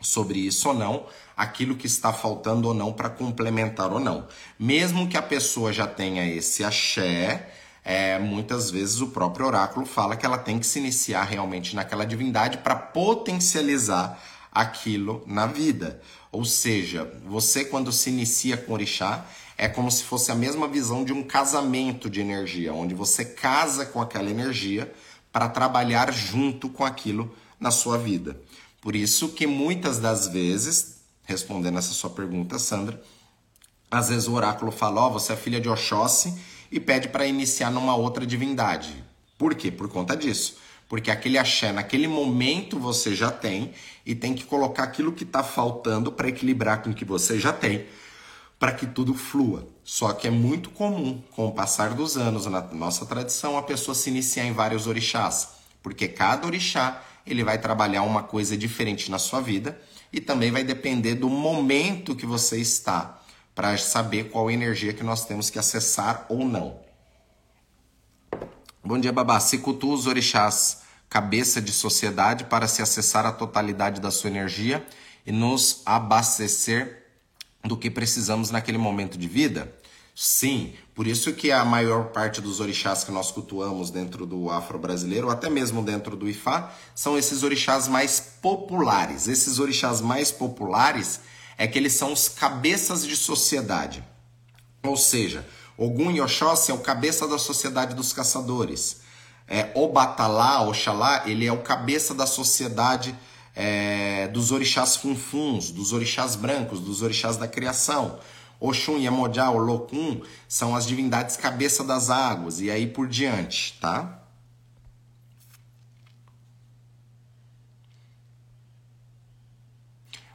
sobre isso ou não, aquilo que está faltando ou não para complementar ou não. Mesmo que a pessoa já tenha esse axé, é, muitas vezes o próprio oráculo fala que ela tem que se iniciar realmente naquela divindade para potencializar aquilo na vida. Ou seja, você quando se inicia com orixá, é como se fosse a mesma visão de um casamento de energia, onde você casa com aquela energia para trabalhar junto com aquilo na sua vida. Por isso que muitas das vezes, respondendo essa sua pergunta, Sandra, às vezes o oráculo fala: Ó, oh, você é filha de Oxóssi e pede para iniciar numa outra divindade. Por quê? Por conta disso. Porque aquele axé, naquele momento você já tem e tem que colocar aquilo que está faltando para equilibrar com o que você já tem, para que tudo flua. Só que é muito comum, com o passar dos anos, na nossa tradição, a pessoa se iniciar em vários orixás, porque cada orixá ele vai trabalhar uma coisa diferente na sua vida e também vai depender do momento que você está para saber qual energia que nós temos que acessar ou não. Bom dia, Babá. Se cultua os orixás, cabeça de sociedade, para se acessar a totalidade da sua energia e nos abastecer do que precisamos naquele momento de vida? Sim, por isso que a maior parte dos orixás que nós cultuamos dentro do afro-brasileiro, até mesmo dentro do Ifá, são esses orixás mais populares. Esses orixás mais populares, é que eles são os cabeças de sociedade. Ou seja, Ogum e Oxóssi é o cabeça da sociedade dos caçadores. É, Obatalá, Oxalá, ele é o cabeça da sociedade é, dos orixás funfuns, dos orixás brancos, dos orixás da criação. Oxum, Yemojá, Olokun são as divindades cabeça das águas e aí por diante, tá?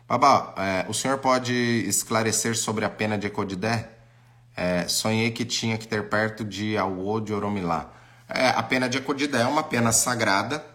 Babá, é, o senhor pode esclarecer sobre a pena de Ecodidé? É, sonhei que tinha que ter perto de Awo de Oromilá. É, a pena de Ecodidé é uma pena sagrada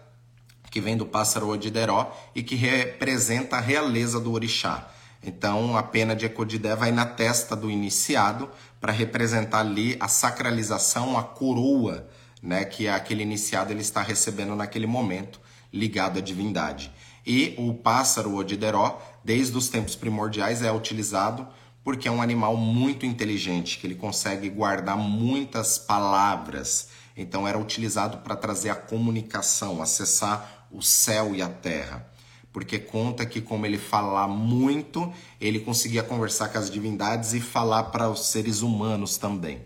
que vem do pássaro Odideró e que representa a realeza do orixá. Então, a pena de Ecodidé vai na testa do iniciado para representar ali a sacralização, a coroa, né, que aquele iniciado ele está recebendo naquele momento, ligado à divindade. E o pássaro Odideró desde os tempos primordiais, é utilizado porque é um animal muito inteligente, que ele consegue guardar muitas palavras. Então era utilizado para trazer a comunicação, acessar o céu e a terra. Porque conta que como ele fala muito, ele conseguia conversar com as divindades e falar para os seres humanos também.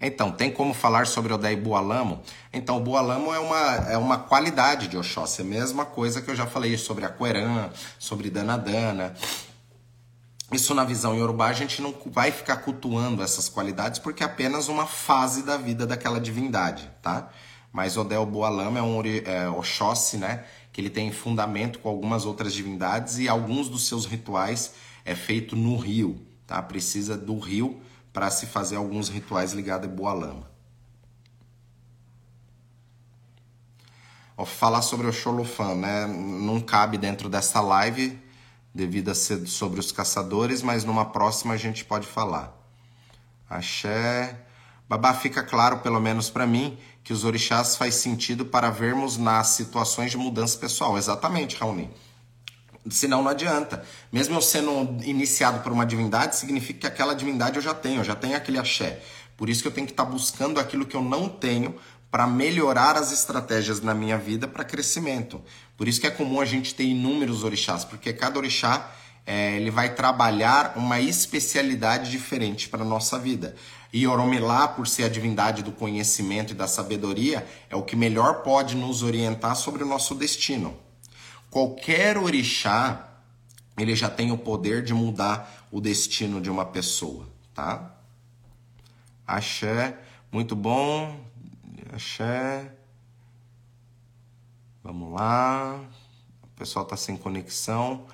Então, tem como falar sobre Odé e Bualamo? Então, o Bualamo é uma, é uma qualidade de Oxóssi, é a mesma coisa que eu já falei sobre Aquerã, sobre Danadana. Isso na visão Yorubá, a gente não vai ficar cultuando essas qualidades porque é apenas uma fase da vida daquela divindade, tá? Mas Odé o Bualamo é um é, Oxóssi, né? Que ele tem fundamento com algumas outras divindades e alguns dos seus rituais é feito no rio, tá? Precisa do rio para se fazer alguns rituais ligados a boa lama. falar sobre o Xolofan, né? Não cabe dentro dessa live, devido a ser sobre os caçadores, mas numa próxima a gente pode falar. Axé. Babá, fica claro, pelo menos para mim, que os orixás faz sentido para vermos nas situações de mudança pessoal. Exatamente, Raoni. Senão não adianta. Mesmo eu sendo iniciado por uma divindade, significa que aquela divindade eu já tenho, eu já tenho aquele axé. Por isso que eu tenho que estar tá buscando aquilo que eu não tenho para melhorar as estratégias na minha vida para crescimento. Por isso que é comum a gente ter inúmeros orixás, porque cada orixá é, ele vai trabalhar uma especialidade diferente para a nossa vida. E Oromilá, por ser a divindade do conhecimento e da sabedoria, é o que melhor pode nos orientar sobre o nosso destino. Qualquer orixá, ele já tem o poder de mudar o destino de uma pessoa, tá? Axé, muito bom. Axé. Vamos lá. O pessoal está sem conexão.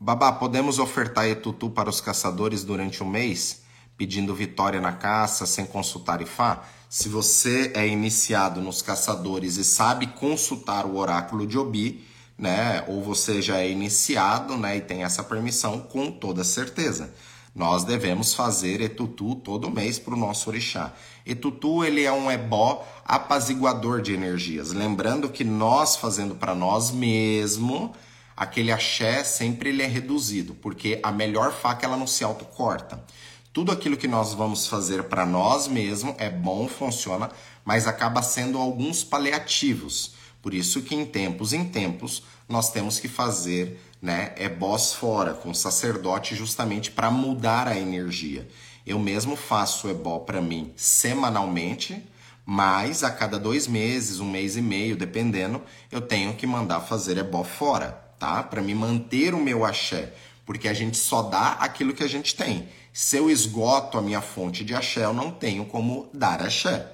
Babá, podemos ofertar Etutu para os caçadores durante um mês, pedindo vitória na caça, sem consultar Ifá? Se você é iniciado nos caçadores e sabe consultar o oráculo de Obi, né, ou você já é iniciado, né, e tem essa permissão, com toda certeza. Nós devemos fazer etutu todo mês para o nosso orixá. Etutu ele é um ebó apaziguador de energias. Lembrando que nós fazendo para nós mesmo, aquele axé sempre ele é reduzido, porque a melhor faca ela não se autocorta. Tudo aquilo que nós vamos fazer para nós mesmos é bom, funciona, mas acaba sendo alguns paliativos. Por isso que em tempos em tempos nós temos que fazer, né, é boss fora com sacerdote justamente para mudar a energia. Eu mesmo faço ebó para mim semanalmente, mas a cada dois meses, um mês e meio, dependendo, eu tenho que mandar fazer ebó fora tá? Para me manter o meu axé, porque a gente só dá aquilo que a gente tem. Se eu esgoto a minha fonte de axé, eu não tenho como dar axé.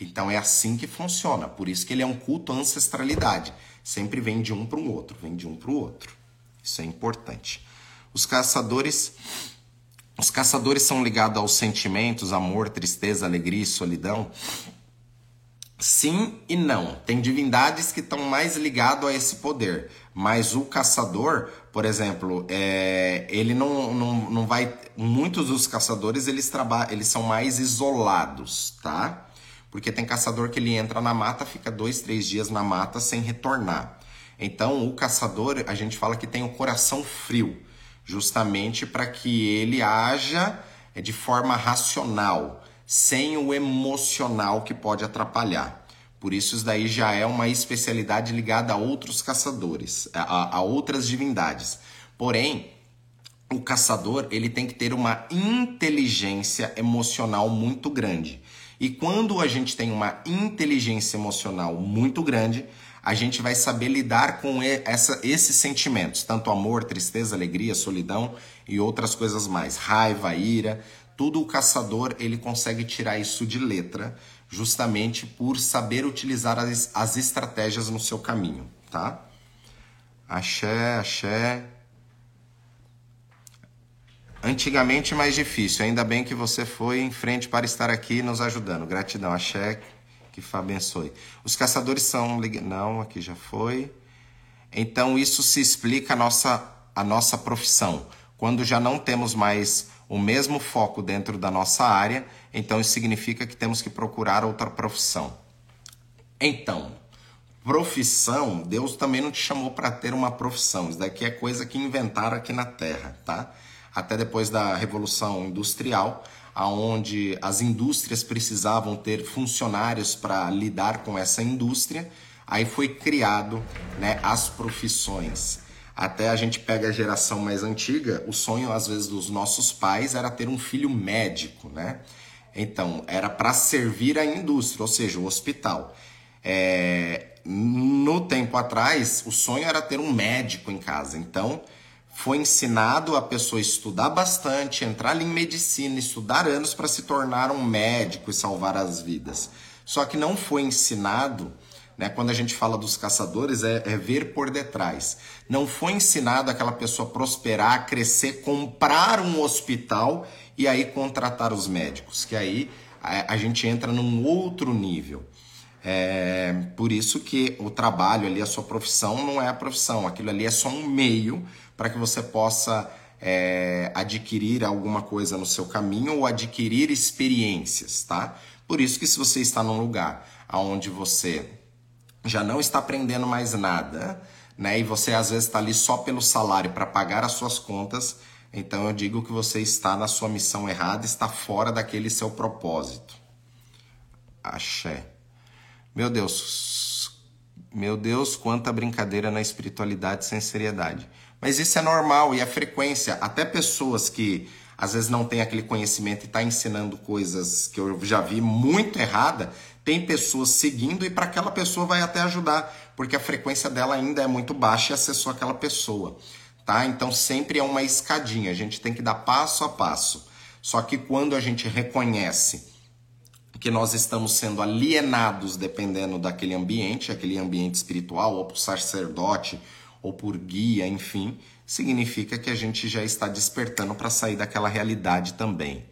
Então é assim que funciona. Por isso que ele é um culto à ancestralidade. Sempre vem de um para o outro, vem de um para o outro. Isso é importante. Os caçadores os caçadores são ligados aos sentimentos, amor, tristeza, alegria e solidão. Sim e não. Tem divindades que estão mais ligados a esse poder. Mas o caçador, por exemplo, é, ele não, não, não vai. Muitos dos caçadores eles trabalham, eles são mais isolados, tá? Porque tem caçador que ele entra na mata, fica dois, três dias na mata sem retornar. Então, o caçador, a gente fala que tem o coração frio, justamente para que ele haja é, de forma racional, sem o emocional que pode atrapalhar. Por isso, isso daí já é uma especialidade ligada a outros caçadores, a, a outras divindades. Porém, o caçador ele tem que ter uma inteligência emocional muito grande. E quando a gente tem uma inteligência emocional muito grande, a gente vai saber lidar com essa, esses sentimentos, tanto amor, tristeza, alegria, solidão e outras coisas mais, raiva, ira, tudo o caçador ele consegue tirar isso de letra justamente por saber utilizar as, as estratégias no seu caminho, tá? Axé, axé. Antigamente mais difícil, ainda bem que você foi em frente para estar aqui nos ajudando. Gratidão, axé, que abençoe. Os caçadores são. Não, aqui já foi. Então isso se explica a nossa, a nossa profissão. Quando já não temos mais o mesmo foco dentro da nossa área, então isso significa que temos que procurar outra profissão. Então, profissão, Deus também não te chamou para ter uma profissão. Isso daqui é coisa que inventaram aqui na Terra, tá? Até depois da Revolução Industrial, aonde as indústrias precisavam ter funcionários para lidar com essa indústria, aí foi criado, né, as profissões. Até a gente pega a geração mais antiga, o sonho às vezes dos nossos pais era ter um filho médico, né? Então, era para servir a indústria, ou seja, o hospital. É, no tempo atrás, o sonho era ter um médico em casa. Então, foi ensinado a pessoa estudar bastante, entrar em medicina, estudar anos para se tornar um médico e salvar as vidas. Só que não foi ensinado né? Quando a gente fala dos caçadores, é, é ver por detrás. Não foi ensinado aquela pessoa prosperar, crescer, comprar um hospital e aí contratar os médicos, que aí a, a gente entra num outro nível. É, por isso que o trabalho ali, a sua profissão, não é a profissão. Aquilo ali é só um meio para que você possa é, adquirir alguma coisa no seu caminho ou adquirir experiências, tá? Por isso que se você está num lugar onde você já não está aprendendo mais nada, né? E você às vezes está ali só pelo salário para pagar as suas contas, então eu digo que você está na sua missão errada, está fora daquele seu propósito. Axé. Meu Deus, meu Deus, quanta brincadeira na espiritualidade sem seriedade. Mas isso é normal e é frequência. Até pessoas que às vezes não têm aquele conhecimento e está ensinando coisas que eu já vi muito errada, tem pessoas seguindo e para aquela pessoa vai até ajudar, porque a frequência dela ainda é muito baixa e acessou aquela pessoa. Tá? Então sempre é uma escadinha, a gente tem que dar passo a passo. Só que quando a gente reconhece que nós estamos sendo alienados dependendo daquele ambiente, aquele ambiente espiritual, ou por sacerdote, ou por guia, enfim, significa que a gente já está despertando para sair daquela realidade também.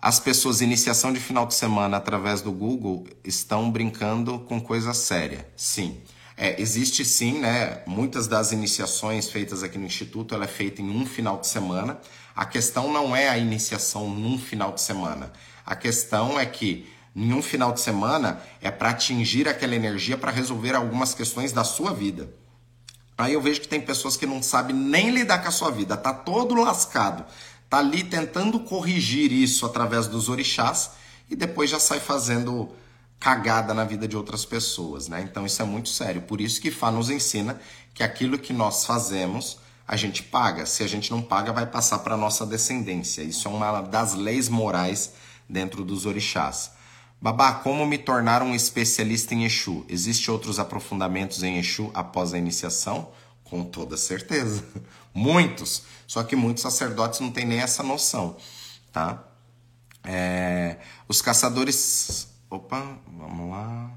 As pessoas, iniciação de final de semana através do Google, estão brincando com coisa séria. Sim. É, existe sim, né? Muitas das iniciações feitas aqui no Instituto, ela é feita em um final de semana. A questão não é a iniciação num final de semana. A questão é que em um final de semana é para atingir aquela energia para resolver algumas questões da sua vida. Aí eu vejo que tem pessoas que não sabem nem lidar com a sua vida, tá todo lascado, tá ali tentando corrigir isso através dos orixás e depois já sai fazendo cagada na vida de outras pessoas, né? Então isso é muito sério. Por isso que Fá nos ensina que aquilo que nós fazemos, a gente paga. Se a gente não paga, vai passar para nossa descendência. Isso é uma das leis morais dentro dos orixás. Babá, como me tornar um especialista em Exu? Existem outros aprofundamentos em Exu após a iniciação? Com toda certeza. Muitos. Só que muitos sacerdotes não têm nem essa noção, tá? É... Os caçadores... Opa, vamos lá...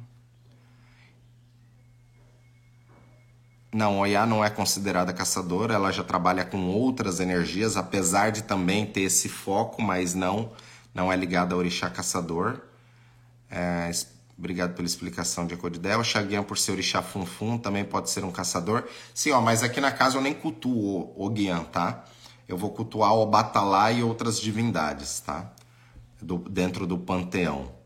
Não, Oiá não é considerada caçadora, ela já trabalha com outras energias, apesar de também ter esse foco, mas não não é ligada a orixá caçador. É, obrigado pela explicação de Acodidel. Xaguian, por ser orixá funfun, também pode ser um caçador. Sim, ó, mas aqui na casa eu nem cultuo o Guian, tá? Eu vou cultuar o Batalá e outras divindades, tá? Do, dentro do panteão.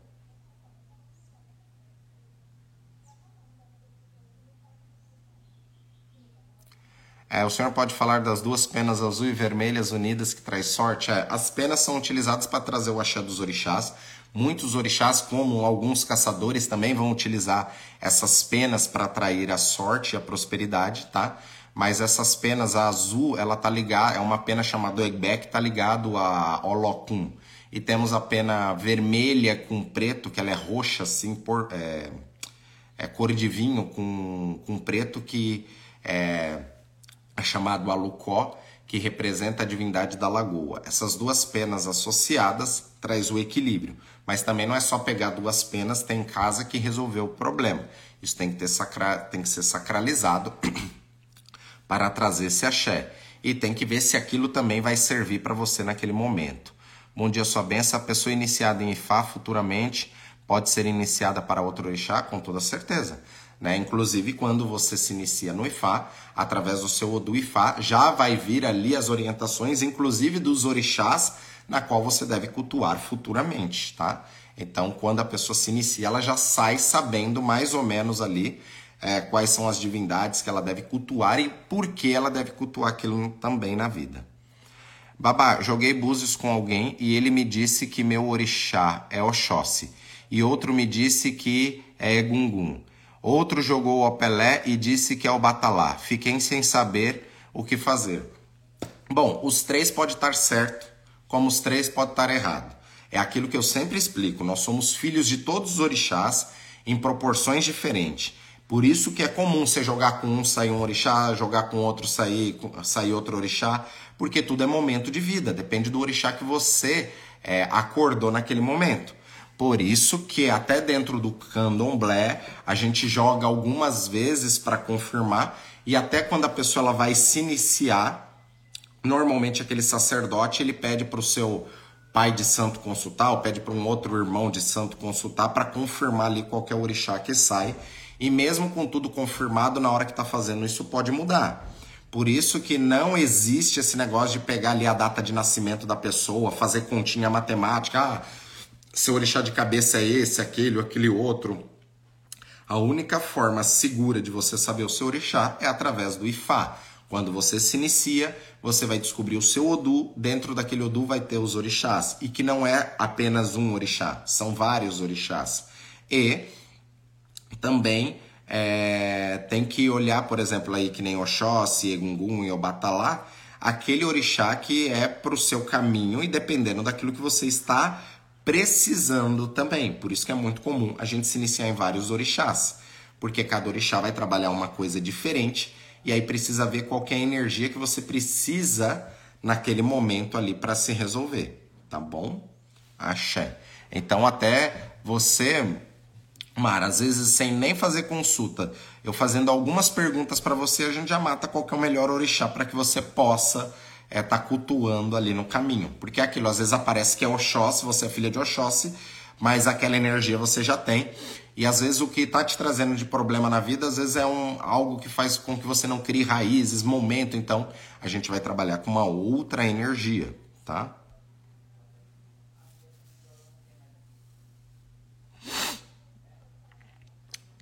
É, o senhor pode falar das duas penas azul e vermelhas unidas que traz sorte? É, as penas são utilizadas para trazer o axé dos orixás. Muitos orixás, como alguns caçadores, também vão utilizar essas penas para atrair a sorte e a prosperidade, tá? Mas essas penas, a azul, ela tá ligada, é uma pena chamada Egbek, tá ligado a Olokun. E temos a pena vermelha com preto, que ela é roxa, assim, por, é, é cor de vinho com, com preto, que é é chamado Alucó, que representa a divindade da lagoa. Essas duas penas associadas traz o equilíbrio, mas também não é só pegar duas penas, tem casa que resolveu o problema. Isso tem que, ter sacra... tem que ser sacralizado para trazer esse axé. E tem que ver se aquilo também vai servir para você naquele momento. Bom dia, sua benção. A pessoa iniciada em Ifá futuramente pode ser iniciada para outro orixá? Com toda certeza. Né? Inclusive, quando você se inicia no IFA, através do seu Odu IFA, já vai vir ali as orientações, inclusive dos orixás, na qual você deve cultuar futuramente, tá? Então, quando a pessoa se inicia, ela já sai sabendo mais ou menos ali é, quais são as divindades que ela deve cultuar e por que ela deve cultuar aquilo também na vida. Babá, joguei búzios com alguém e ele me disse que meu orixá é Oxóssi e outro me disse que é Egungun. Outro jogou o Pelé e disse que é o Batalá. Fiquei sem saber o que fazer. Bom, os três pode estar certo, como os três pode estar errado. É aquilo que eu sempre explico. Nós somos filhos de todos os orixás em proporções diferentes. Por isso que é comum você jogar com um sair um orixá, jogar com outro sair sair outro orixá, porque tudo é momento de vida. Depende do orixá que você é, acordou naquele momento. Por isso que até dentro do candomblé a gente joga algumas vezes para confirmar e até quando a pessoa ela vai se iniciar, normalmente aquele sacerdote ele pede para o seu pai de santo consultar, ou pede para um outro irmão de santo consultar para confirmar ali qual é o orixá que sai. E mesmo com tudo confirmado, na hora que está fazendo isso pode mudar. Por isso que não existe esse negócio de pegar ali a data de nascimento da pessoa, fazer continha matemática. Ah, seu orixá de cabeça é esse, aquele ou aquele outro. A única forma segura de você saber o seu orixá é através do Ifá. Quando você se inicia, você vai descobrir o seu Odu, dentro daquele Odu vai ter os orixás, e que não é apenas um orixá, são vários orixás. E também é, tem que olhar, por exemplo, aí que nem Oxóssi, Egungun e Obatalá, aquele orixá que é para o seu caminho e dependendo daquilo que você está precisando também. Por isso que é muito comum a gente se iniciar em vários orixás, porque cada orixá vai trabalhar uma coisa diferente e aí precisa ver qual é a energia que você precisa naquele momento ali para se resolver, tá bom? Axé. Então até você, Mara, às vezes sem nem fazer consulta, eu fazendo algumas perguntas para você, a gente já mata qual é o melhor orixá para que você possa é, tá cultuando ali no caminho. Porque é aquilo, às vezes aparece que é Oxóssi, você é filha de Oxóssi, mas aquela energia você já tem. E às vezes o que está te trazendo de problema na vida, às vezes é um, algo que faz com que você não crie raízes, momento. Então a gente vai trabalhar com uma outra energia, tá?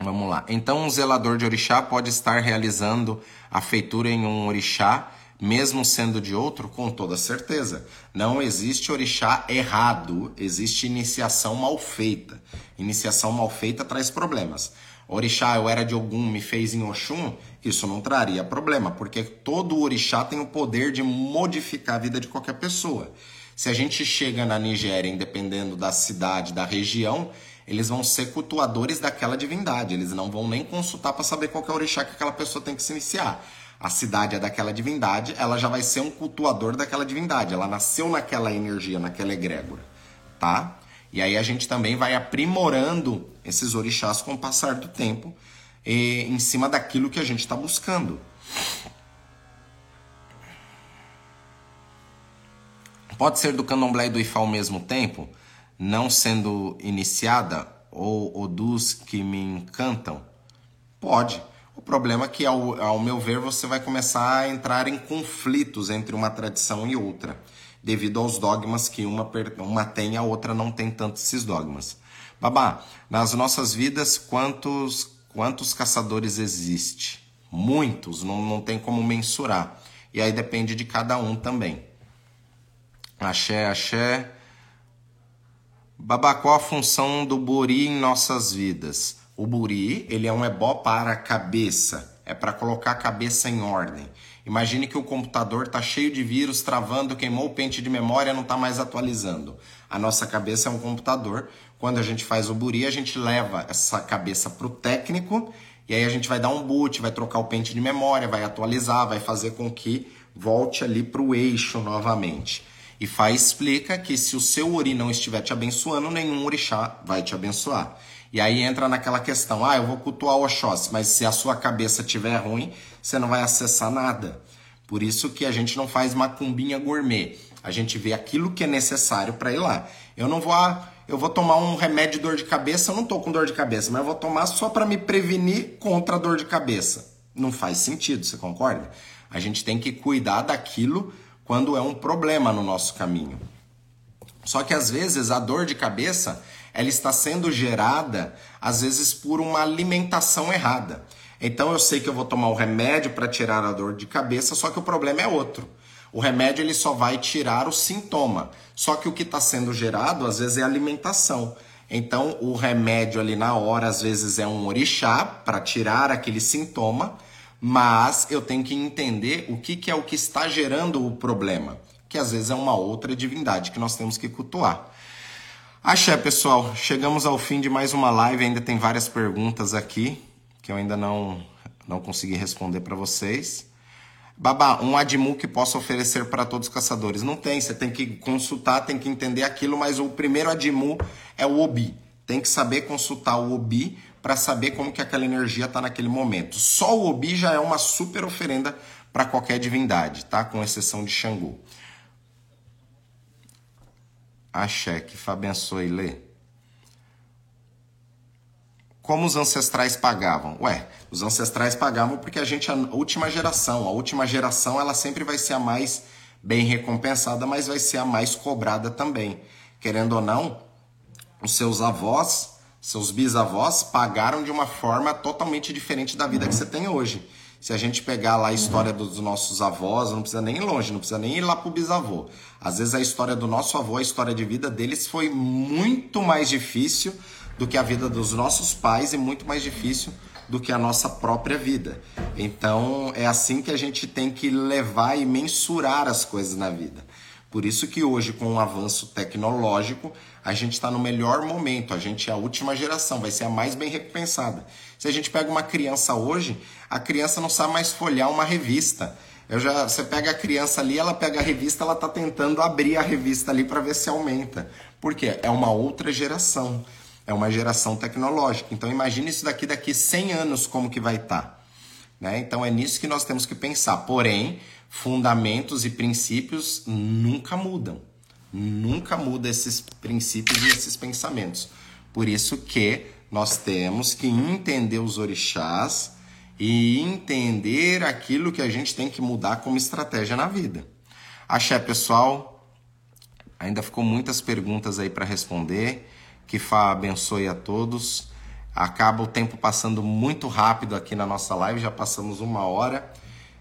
Vamos lá. Então, um zelador de orixá pode estar realizando a feitura em um orixá mesmo sendo de outro, com toda certeza. Não existe orixá errado, existe iniciação mal feita. Iniciação mal feita traz problemas. Orixá, eu era de algum, me fez em Oxum, isso não traria problema, porque todo orixá tem o poder de modificar a vida de qualquer pessoa. Se a gente chega na Nigéria, independendo da cidade, da região, eles vão ser cultuadores daquela divindade. Eles não vão nem consultar para saber qual é o orixá que aquela pessoa tem que se iniciar a cidade é daquela divindade, ela já vai ser um cultuador daquela divindade. Ela nasceu naquela energia, naquela egrégora, tá? E aí a gente também vai aprimorando esses orixás com o passar do tempo, e, em cima daquilo que a gente está buscando. Pode ser do candomblé e do ifá ao mesmo tempo, não sendo iniciada, ou, dos que me encantam? Pode. O problema é que, ao, ao meu ver, você vai começar a entrar em conflitos entre uma tradição e outra, devido aos dogmas que uma, uma tem e a outra não tem tanto esses dogmas. Babá, nas nossas vidas, quantos, quantos caçadores existe? Muitos, não, não tem como mensurar. E aí depende de cada um também. Axé, axé. Babá, qual a função do buri em nossas vidas? O buri, ele é um ebó para a cabeça, é para colocar a cabeça em ordem. Imagine que o computador está cheio de vírus, travando, queimou o pente de memória, não está mais atualizando. A nossa cabeça é um computador. Quando a gente faz o buri, a gente leva essa cabeça para o técnico e aí a gente vai dar um boot, vai trocar o pente de memória, vai atualizar, vai fazer com que volte ali para o eixo novamente. E faz explica que se o seu ori não estiver te abençoando, nenhum orixá vai te abençoar. E aí entra naquela questão, ah, eu vou cultuar o Oxóssi, mas se a sua cabeça estiver ruim, você não vai acessar nada. Por isso que a gente não faz macumbinha gourmet. A gente vê aquilo que é necessário para ir lá. Eu não vou, ah, eu vou tomar um remédio de dor de cabeça, eu não tô com dor de cabeça, mas eu vou tomar só para me prevenir contra a dor de cabeça. Não faz sentido, você concorda? A gente tem que cuidar daquilo quando é um problema no nosso caminho. Só que às vezes a dor de cabeça ela está sendo gerada, às vezes, por uma alimentação errada. Então eu sei que eu vou tomar o remédio para tirar a dor de cabeça, só que o problema é outro. O remédio ele só vai tirar o sintoma. Só que o que está sendo gerado, às vezes, é alimentação. Então, o remédio ali na hora, às vezes, é um orixá para tirar aquele sintoma, mas eu tenho que entender o que, que é o que está gerando o problema, que às vezes é uma outra divindade que nós temos que cultuar. Axé, pessoal. Chegamos ao fim de mais uma live. Ainda tem várias perguntas aqui que eu ainda não, não consegui responder para vocês. Babá, um Admu que possa oferecer para todos os caçadores. Não tem, você tem que consultar, tem que entender aquilo, mas o primeiro Admu é o Obi. Tem que saber consultar o Obi para saber como que aquela energia está naquele momento. Só o Obi já é uma super oferenda para qualquer divindade, tá? Com exceção de Xangô. Axé, que abençoe, lê. Como os ancestrais pagavam? Ué, os ancestrais pagavam porque a gente, a última geração, a última geração, ela sempre vai ser a mais bem recompensada, mas vai ser a mais cobrada também. Querendo ou não, os seus avós, seus bisavós pagaram de uma forma totalmente diferente da vida que você tem hoje. Se a gente pegar lá a história dos nossos avós, não precisa nem ir longe, não precisa nem ir lá pro bisavô. Às vezes a história do nosso avô, a história de vida deles foi muito mais difícil do que a vida dos nossos pais e muito mais difícil do que a nossa própria vida. Então é assim que a gente tem que levar e mensurar as coisas na vida. Por isso que hoje, com o avanço tecnológico, a gente está no melhor momento. A gente é a última geração, vai ser a mais bem recompensada. Se a gente pega uma criança hoje, a criança não sabe mais folhear uma revista. Eu já, você pega a criança ali, ela pega a revista, ela está tentando abrir a revista ali para ver se aumenta. Por quê? É uma outra geração. É uma geração tecnológica. Então imagine isso daqui daqui 100 anos como que vai estar. Tá, né? Então é nisso que nós temos que pensar. Porém, fundamentos e princípios nunca mudam. Nunca muda esses princípios e esses pensamentos. Por isso que nós temos que entender os orixás e entender aquilo que a gente tem que mudar como estratégia na vida. Axé, pessoal. Ainda ficou muitas perguntas aí para responder. Que Fá abençoe a todos. Acaba o tempo passando muito rápido aqui na nossa live, já passamos uma hora.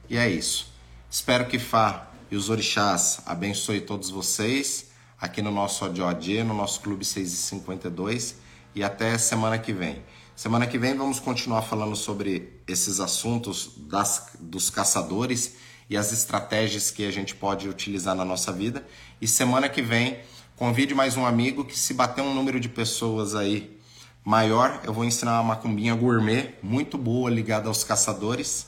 E é isso. Espero que Fá e os orixás abençoe todos vocês aqui no nosso ODOD, no nosso Clube 652 e até semana que vem. Semana que vem vamos continuar falando sobre esses assuntos das, dos caçadores e as estratégias que a gente pode utilizar na nossa vida. E semana que vem Convide mais um amigo que se bater um número de pessoas aí maior, eu vou ensinar uma macumbinha gourmet muito boa ligada aos caçadores.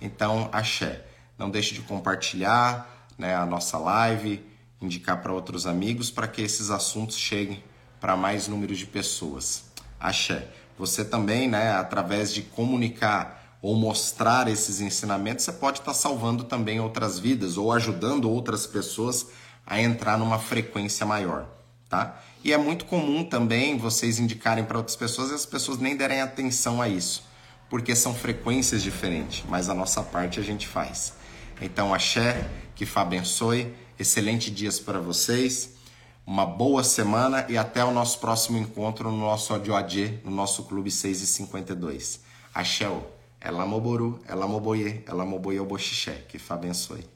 Então, axé. Não deixe de compartilhar né, a nossa live, indicar para outros amigos para que esses assuntos cheguem para mais número de pessoas. Axé. Você também, né, através de comunicar ou mostrar esses ensinamentos, você pode estar tá salvando também outras vidas ou ajudando outras pessoas a entrar numa frequência maior, tá? E é muito comum também vocês indicarem para outras pessoas e as pessoas nem derem atenção a isso, porque são frequências diferentes, mas a nossa parte a gente faz. Então, axé, que Fá abençoe, excelente dias para vocês, uma boa semana e até o nosso próximo encontro no nosso AD, no nosso Clube 6 e 52. Axé, Ela Moboru, Ela Moboye, Ela Moboye Oboxixé, que Fá abençoe.